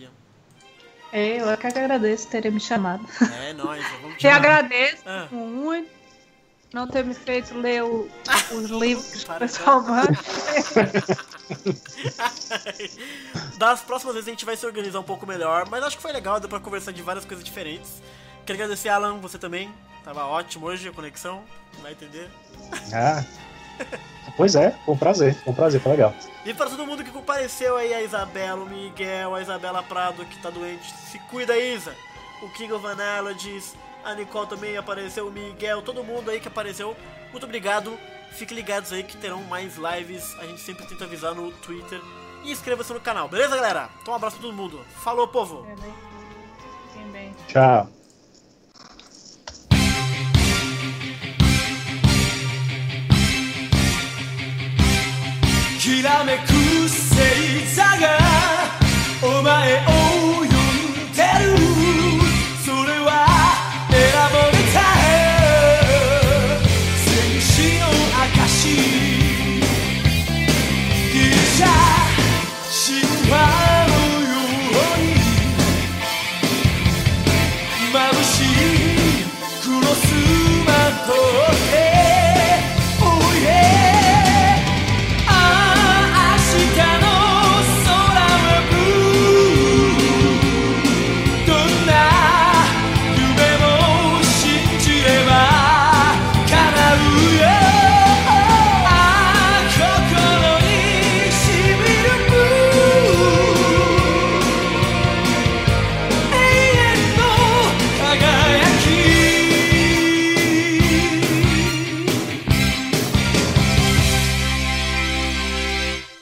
É, eu é que agradeço ter me chamado. É, nóis. Vamos Te agradeço Ah. muito não ter me feito ler o- [laughs] os livros Para, pessoal manda. [laughs] Das próximas vezes a gente vai se organizar um pouco melhor, mas acho que foi legal, deu pra conversar de várias coisas diferentes. Quero agradecer, Alan, você também. Tava ótimo hoje a conexão, vai entender. Ah. Pois é, foi um prazer, foi um prazer, foi legal. E para todo mundo que compareceu aí, a Isabela, o Miguel, a Isabela Prado que tá doente, se cuida, Isa. O King of Analogies, a Nicole também apareceu, o Miguel, todo mundo aí que apareceu. Muito obrigado. Fiquem ligados aí que terão mais lives. A gente sempre tenta avisar no Twitter. E inscreva-se no canal, beleza, galera? Então um abraço pra todo mundo. Falou, povo! Fiquem bem. Tchau. きらめく星座がお前を